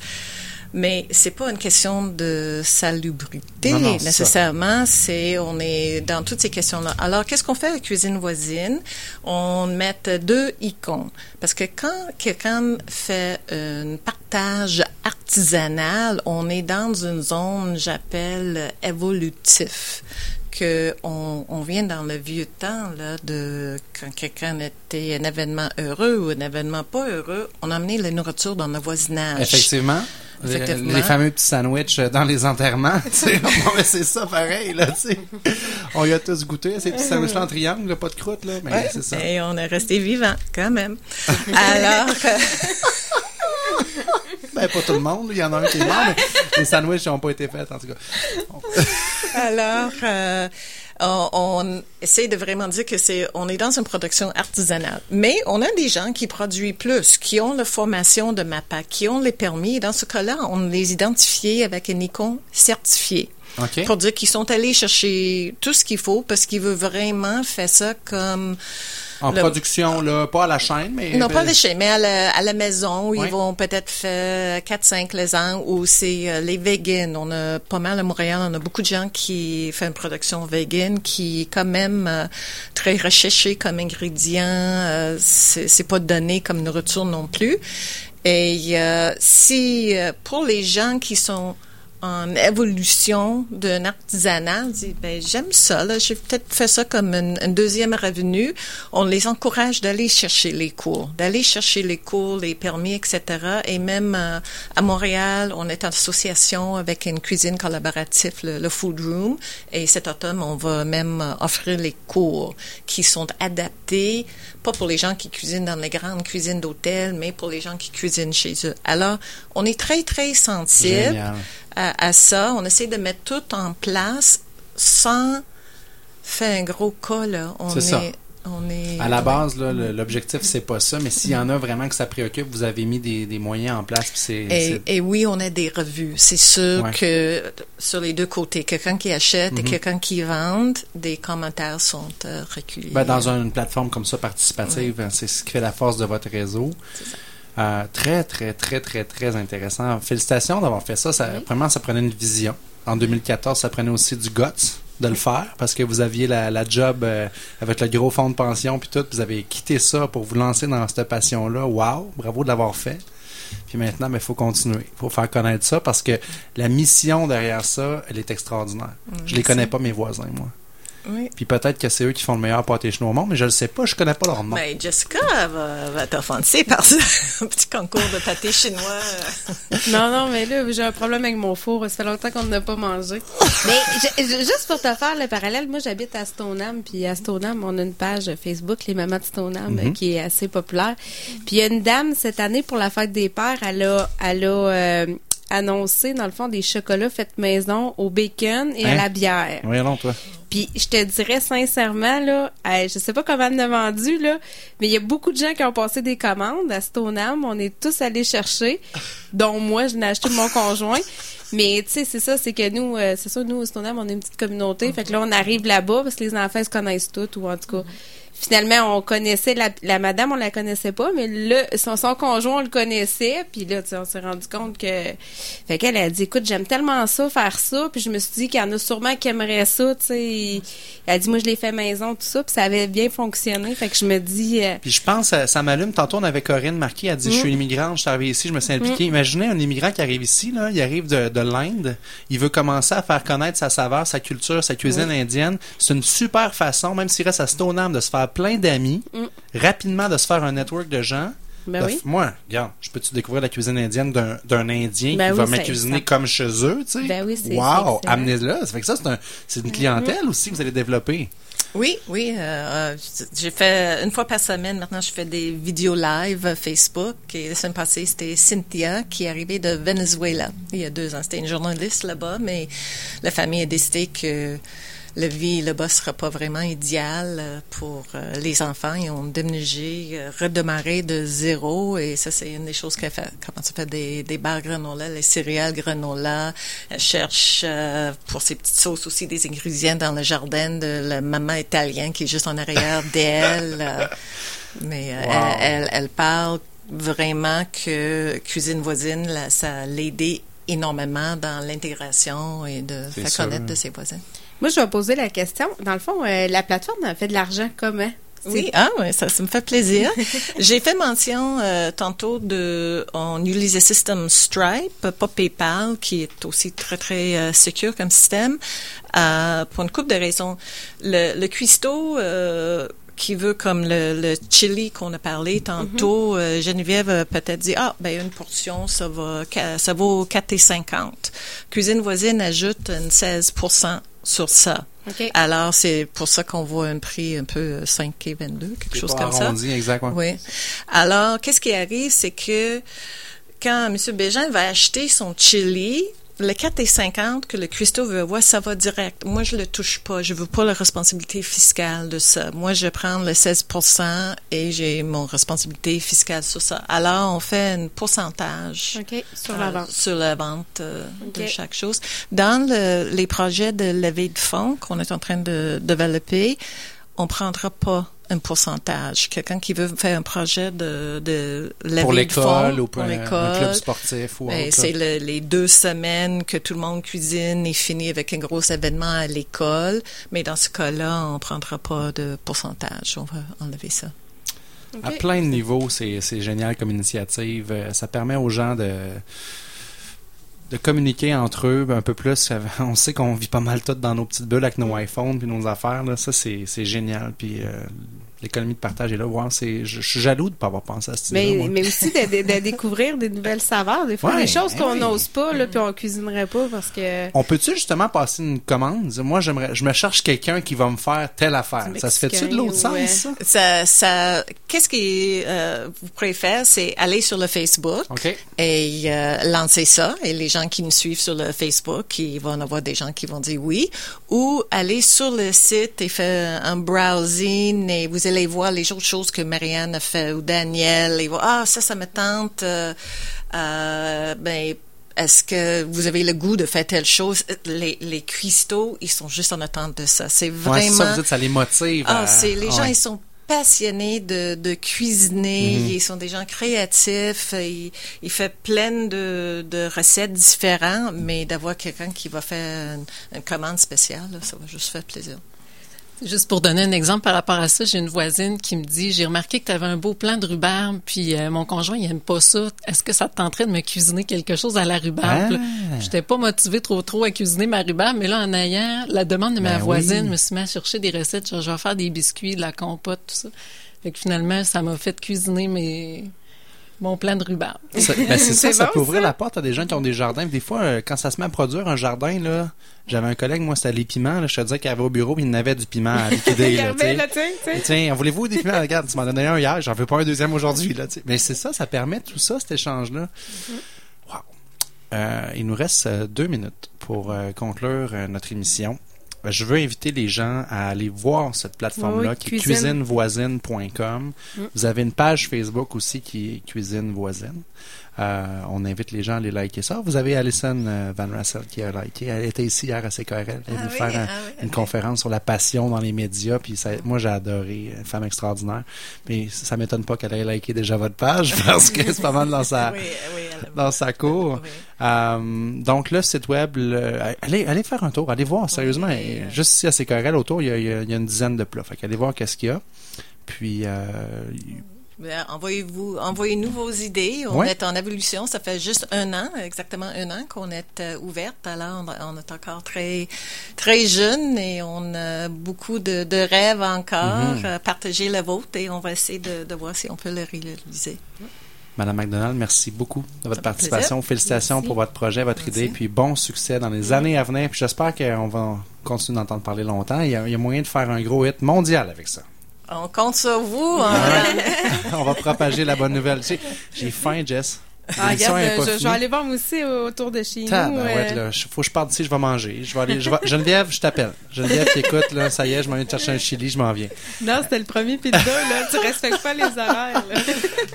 Mais c'est pas une question de salubrité Non, non, nécessairement. C'est on est dans toutes ces questions-là. Alors qu'est-ce qu'on fait à la cuisine voisine? On met deux icônes parce que quand quelqu'un fait un partage artisanal, on est dans une zone j'appelle évolutif que on, vient dans le vieux temps là de quand quelqu'un était un événement heureux ou un événement pas heureux, on a amené la nourriture dans le voisinage. Effectivement. Les- Effectivement. Les, fameux petits sandwichs dans les enterrements. mais c'est ça pareil, là. On y a tous goûté, ces petits sandwichs en triangle, là, pas de croûte, là. Mais Ouais, c'est ça. Et on est resté vivant quand même. Alors, euh, Ben, pas tout le monde, il y en a un qui est mort, mais les sandwichs n'ont pas été faits, en tout cas. Alors, euh, on, on essaie de vraiment dire que c'est, on est dans une production artisanale. Mais on a des gens qui produisent plus, qui ont la formation de MAPAC, qui ont les permis. Et dans ce cas-là, on les identifie avec un icône certifié. OK. Pour dire qu'ils sont allés chercher tout ce qu'il faut parce qu'ils veulent vraiment faire ça comme En le- production, là, pas à la chaîne, mais. non, pas ben, les chez, mais à la, à la maison, où ils vont peut-être faire 4-5 les ans, ou c'est euh, les vegans. On a pas mal à Montréal, on a beaucoup de gens qui font une production vegan qui est quand même euh, très recherchée comme ingrédient. Euh, c'est c'est pas donné comme nourriture non plus. Et euh, si, euh, pour les gens qui sont en évolution d'un artisanat. Dit, ben, j'aime ça. Là. J'ai peut-être fait ça comme une, une, deuxième revenu. On les encourage d'aller chercher les cours, d'aller chercher les cours, les permis, etc. Et même euh, à Montréal, on est en association avec une cuisine collaborative, le, le, Food Room. Et cet automne, on va même euh, offrir les cours qui sont adaptés, pas pour les gens qui cuisinent dans les grandes cuisines d'hôtel, mais pour les gens qui cuisinent chez eux. Alors, on est très, très sensible à, à, ça. On essaie de mettre tout en place sans faire un gros cas. Là. On est, ça. On est, à la base, l'objectif, c'est pas ça, mais s'il y en a vraiment que ça préoccupe, vous avez mis des, des moyens en place. Et, et, oui, on a des revues. C'est sûr ouais. que sur les deux côtés, quelqu'un qui achète mm et quelqu'un qui vend, des commentaires sont euh, reculés. Ben, dans une plateforme comme ça, participative, ouais. c'est ce qui fait la force de votre réseau. Euh, très, très, très, très, très intéressant. Félicitations d'avoir fait ça. ça oui. Vraiment, ça prenait une vision. En 2014, ça prenait aussi du guts de le faire parce que vous aviez la, la job euh, avec le gros fonds de pension puis tout, vous avez quitté ça pour vous lancer dans cette passion-là. Wow, bravo de l'avoir fait. Puis maintenant, il ben, faut continuer. Il faut faire connaître ça parce que la mission derrière ça, elle est extraordinaire. Mmh, je les connais pas, mes voisins, moi. Oui. Puis peut-être que c'est eux qui font le meilleur pâté chinois au monde, mais je le sais pas, je connais pas leur nom. Mais Ben, Jessica va, va t'offenser par ça. un petit concours de pâté chinois. non, non, mais là, j'ai un problème avec mon four. Ça fait longtemps qu'on n'a pas mangé. mais je, je, juste pour te faire le parallèle, moi, j'habite à Stoneham, puis à Stoneham, on a une page Facebook, les mamans de Stoneham, mm -hmm. qui est assez populaire. Puis il y a une dame, cette année, pour la fête des pères, elle a, elle a euh, annoncé, dans le fond, des chocolats faits maison au bacon et hein? à la bière. Oui, non, toi. Puis je te dirais sincèrement, là, je sais pas comment elle a vendu, là, mais il y a beaucoup de gens qui ont passé des commandes à Stoneham. On est tous allés chercher, dont moi, je n'ai acheté mon conjoint. Mais tu sais, c'est ça, c'est que nous, euh, c'est ça, nous, au Stoneham, on est une petite communauté. Fait que là, on arrive là-bas parce que les enfants se connaissent tous, ou en tout cas finalement, on connaissait la, la, madame, on la connaissait pas, mais le, son, son conjoint, on le connaissait. Puis là, on s'est rendu compte que... Fait qu'elle a dit, écoute, j'aime tellement ça, faire ça. Puis je me suis dit qu'il y en a sûrement qui aimeraient ça, tu sais. Elle a dit, moi, je l'ai fait maison, tout ça. Puis ça avait bien fonctionné. Fait que je me dis... Euh... Puis je pense, ça, ça m'allume. Tantôt, on avait Corinne Marquis, elle dit, mm. je suis immigrante, je suis arrivée ici, je me suis impliquée. Mm. Imaginez un immigrant qui arrive ici, là, il arrive de, de l'Inde, il veut commencer à faire connaître sa saveur, sa culture, sa cuisine mm. indienne. C'est une super façon, même s'il reste à Stoneham, de se faire plein d'amis, mm. rapidement de se faire un network de gens. Ben de oui. Moi, regarde, je peux-tu découvrir la cuisine indienne d'un Indien ben qui oui, va me cuisiner comme chez eux, tu sais? Ben oui, wow, amenez-le. Ça fait que ça, c'est un, une clientèle mm -hmm. aussi que vous allez développer. Oui, oui. Euh, j'ai fait une fois par semaine. Maintenant, je fais des vidéos live Facebook. Et la semaine passée, c'était Cynthia qui est arrivée de Venezuela il y a deux ans. C'était une journaliste là-bas, mais la famille a décidé que la vie là-bas sera pas vraiment idéale pour euh, les enfants. Ils ont déménagé, euh, redémarré de zéro et ça, c'est une des choses qu'elle fait. Comment ça fait des, des bars granola, les céréales granola. Elle cherche euh, pour ses petites sauces aussi des ingrédients dans le jardin de la maman italienne qui est juste en arrière d'elle. mais wow. elle, elle, elle, parle vraiment que cuisine voisine, là, ça l'aidé énormément dans l'intégration et de faire sûr. connaître de ses voisins. Moi, je vais poser la question. Dans le fond, euh, la plateforme a fait de l'argent comment? Oui, ah oui, ça, ça me fait plaisir. J'ai fait mention euh, tantôt de, on utilise le système Stripe, pas PayPal, qui est aussi très très euh, secure comme système, euh, pour une couple de raisons. Le, le cuistot euh, qui veut comme le, le chili qu'on a parlé tantôt, mm -hmm. Geneviève peut-être dit ah ben une portion ça va ça vaut 4,50. Cuisine voisine ajoute une 16 sur ça. Okay. Alors, c'est pour ça qu'on voit un prix un peu 5 et 22, quelque chose comme arrondi, ça. exactement. Oui. Alors, qu'est-ce qui arrive, c'est que quand M. Bégin va acheter son chili, le 4,50 que le Christo veut avoir, ça va direct. Moi, je le touche pas. Je veux pas la responsabilité fiscale de ça. Moi, je prends le 16% et j'ai mon responsabilité fiscale sur ça. Alors, on fait un pourcentage okay, sur la vente, euh, sur la vente euh, okay. de chaque chose. Dans le, les projets de levée de fonds qu'on est en train de développer, on prendra pas un pourcentage. Quelqu'un qui veut faire un projet de, de pour l'école ou pour un, un, club sportif ou ben, C'est le, les deux semaines que tout le monde cuisine et finit avec un gros événement à l'école. Mais dans ce cas-là, on prendra pas de pourcentage. On va enlever ça. Okay. À plein de niveaux, c'est génial comme initiative. Ça permet aux gens de de communiquer entre eux un peu plus. On sait qu'on vit pas mal tout dans nos petites bulles avec nos iPhones puis nos affaires. Là. Ça, c'est c'est génial. Puis euh, l'économie de partage est là. Wow, c'est, je, je suis jaloux de ne pas avoir pensé à ce mais, mais aussi de, de, de, découvrir des nouvelles saveurs. Des fois, Ouais, des choses ben qu'on oui. n'ose pas, là, puis on cuisinerait pas parce que... On peut-tu justement passer une commande? Moi, j'aimerais, je me cherche quelqu'un qui va me faire telle affaire. Ça se fait-tu de l'autre ouais. sens, ça? Ça, ça, qu'est-ce que euh, vous préférez, c'est aller sur le Facebook OK. et euh, lancer ça. Et les gens qui nous suivent sur le Facebook, ils vont en avoir des gens qui vont dire oui. Ou aller sur le site et faire un browsing et vous allez voir les autres choses que Marianne a fait ou Daniel. Et voir, ah, ça, ça me tente. euh, euh, ben, est-ce que vous avez le goût de faire telle chose? Les, les cristaux, ils sont juste en attente de ça. C'est vraiment... ça, vous dites, ça les motive. Ah, à- c'est les gens, ouais. ils sont passionnés de, de cuisiner. Mhm. Ils sont des gens créatifs. Ils, ils font plein de, de recettes différentes, mais d'avoir quelqu'un qui va faire une, une commande spéciale, ça va juste faire plaisir. Juste pour donner un exemple par rapport à ça, j'ai une voisine qui me dit j'ai remarqué que tu avais un beau plan de rhubarbe, puis euh, mon conjoint il aime pas ça. Est-ce que ça te tenterait de me cuisiner quelque chose à la rhubarbe Ah. J'étais pas motivée trop trop à cuisiner ma rhubarbe, mais là en ayant la demande de ma Ben voisine, oui. je me suis mis à chercher des recettes. Genre, je vais faire des biscuits, de la compote, tout ça. Fait que finalement, ça m'a fait cuisiner mes mon plan de rhubarbe. Ça- ben, c'est ça, ça bon, peut ouvrir ça? la porte à des gens qui ont des jardins. Des fois, euh, quand ça se met à produire un jardin, là, j'avais un collègue, moi, c'était les piments. Là, je te disais qu'il avait au bureau, puis il n'avait du piment à liquider. là, tu sais. là, tiens, voulez-vous des piments? Regarde, tu m'en donnais un hier, j'en veux pas un deuxième aujourd'hui. Là. Mais c'est ça, ça permet tout ça, cet échange-là. Wow. Euh, il nous reste euh, deux minutes pour euh, conclure notre émission. Euh, Je veux inviter les gens à aller voir cette plateforme-là Oui, qui est cuisine. cuisinevoisine.com. Vous avez une page Facebook aussi qui est Cuisine Voisine. Euh, on invite les gens à aller liker ça. Vous avez Alison euh, Van Rassel qui a liké. Elle était ici hier à CKRL. Elle est venue faire un- une conférence sur la passion dans les médias. Puis ça- moi, j'ai adoré. Une femme extraordinaire. Mais ça m'étonne pas qu'elle ait liké déjà votre page parce que c'est pas mal dans sa, Oui, oui, dans sa cour. oui. Euh, donc le site web, le- allez, allez faire un tour, allez voir sérieusement. Juste ici à CKRL autour, il y a, il y a- une dizaine de plats. Fait qu'allez voir qu'est-ce qu'il y a. Puis euh, envoyez-vous, envoyez-nous vos idées. On Ouais. est en évolution. Ça fait juste un an, exactement un an qu'on est euh, ouverte. Alors, on, on est encore très, très jeune et on a beaucoup de, de rêves encore. Mhm. Euh, partagez le vôtre et on va essayer de, de voir si on peut le réaliser. Madame McDonald, merci beaucoup de votre participation. Félicitations Merci. pour votre projet, votre Merci. idée, puis bon succès dans les années à venir. Puis j'espère qu'on va continuer d'entendre parler longtemps. Il y, a, il y a moyen de faire un gros hit mondial avec ça. On compte sur vous. hein. On va propager la bonne nouvelle. J'ai faim, Jess. Ah, regarde, pas je, je vais aller voir moi aussi autour de chez nous. Tabarouette, euh, là. Faut que je parte d'ici, je vais manger. Je vais aller, je vais- Geneviève, je t'appelle. Geneviève, t'écoutes, là. Ça y est, je m'en viens de chercher un chili, je m'en viens. Non, c'était le premier pizza, là. Tu respectes pas les horaires, là.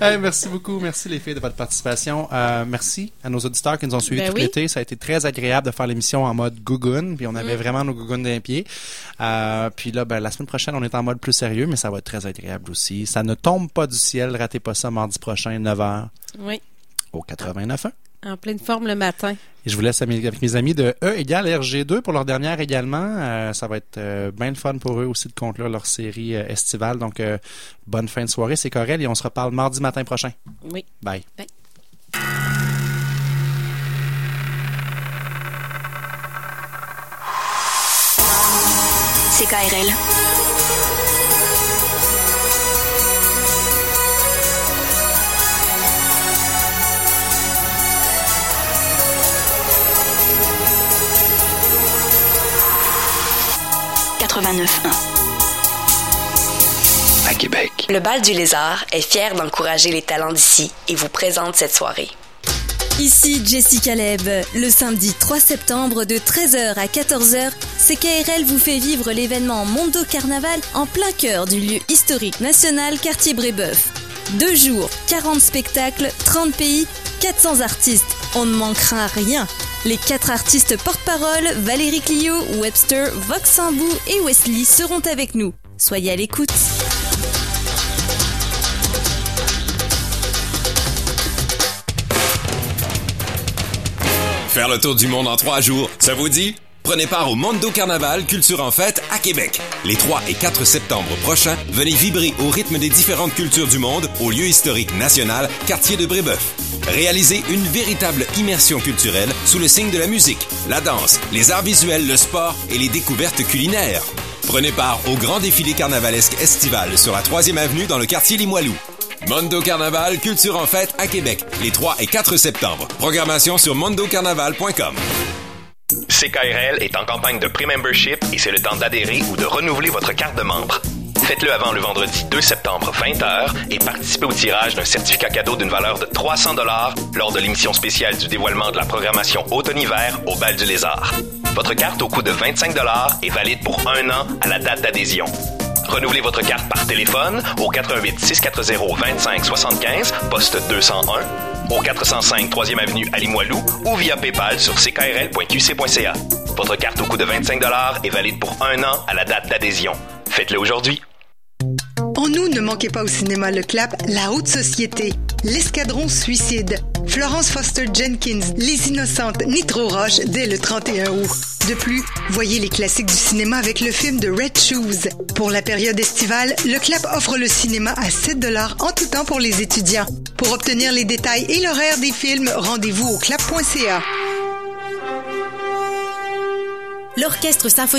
Hey, merci beaucoup. Merci les filles de votre participation. Euh, merci à nos auditeurs qui nous ont suivis Ben tout oui. l'été. Ça a été très agréable de faire l'émission en mode gougoune. Puis on avait vraiment nos gougounes d'un pied. Euh, puis là, ben, la semaine prochaine, on est en mode plus sérieux, mais ça va être très agréable aussi. Ça ne tombe pas du ciel. Ratez pas ça mardi prochain, 9h Oui. Au 89.1. En pleine forme le matin. Et je vous laisse avec mes amis de E égale RG2 pour leur dernière également. Euh, ça va être euh, bien le fun pour eux aussi de conclure leur série euh, estivale. Donc, euh, bonne fin de soirée. C'est Corel et on se reparle mardi matin prochain. Oui. Bye. CKRL. À Québec. Le Bal du Lézard est fier d'encourager les talents d'ici et vous présente cette soirée. Ici Jessica Leb. Le samedi 3 septembre de 13h à 14h, CKRL vous fait vivre l'événement Mondo Carnaval en plein cœur du lieu historique national quartier Brébeuf. Deux jours, 40 spectacles, 30 pays, 400 artistes. On ne manquera rien. Les quatre artistes porte-parole, Valérie Clio, Webster, Vox Sambou et Wesley seront avec nous. Soyez à l'écoute. Faire le tour du monde en trois jours, ça vous dit? Prenez part au Mondo Carnaval Culture en Fête à Québec. Les 3 et 4 septembre prochains, venez vibrer au rythme des différentes cultures du monde au lieu historique national, quartier de Brébeuf. Réalisez une véritable immersion culturelle sous le signe de la musique, la danse, les arts visuels, le sport et les découvertes culinaires. Prenez part au grand défilé carnavalesque estival sur la 3e avenue dans le quartier Limoilou. Mondo Carnaval, culture en fête à Québec, les 3 et 4 septembre. Programmation sur mondocarnaval.com. CKRL est en campagne de pré-membership et c'est le temps d'adhérer ou de renouveler votre carte de membre. Faites-le avant le vendredi 2 septembre 20h et participez au tirage d'un certificat cadeau d'une valeur de 300 dollars lors de l'émission spéciale du dévoilement de la programmation automne-hiver au Bal du Lézard. Votre carte au coût de 25 dollars est valide pour un an à la date d'adhésion. Renouvelez votre carte par téléphone au 88 640 25 75 poste 201 au 405 3e avenue à ou via PayPal sur ckrl.qc.ca. Votre carte au coût de 25 est valide pour un an à la date d'adhésion. Faites-le aujourd'hui. En nous, ne manquez pas au cinéma Le Clap, La Haute Société, L'Escadron Suicide, Florence Foster Jenkins, Les Innocentes, Nitro Roche dès le 31 août. De plus, voyez les classiques du cinéma avec le film de Red Shoes. Pour la période estivale, le Clap offre le cinéma à 7 dollars en tout temps pour les étudiants. Pour obtenir les détails et l'horaire des films, rendez-vous au clap.ca. L'Orchestre symphonique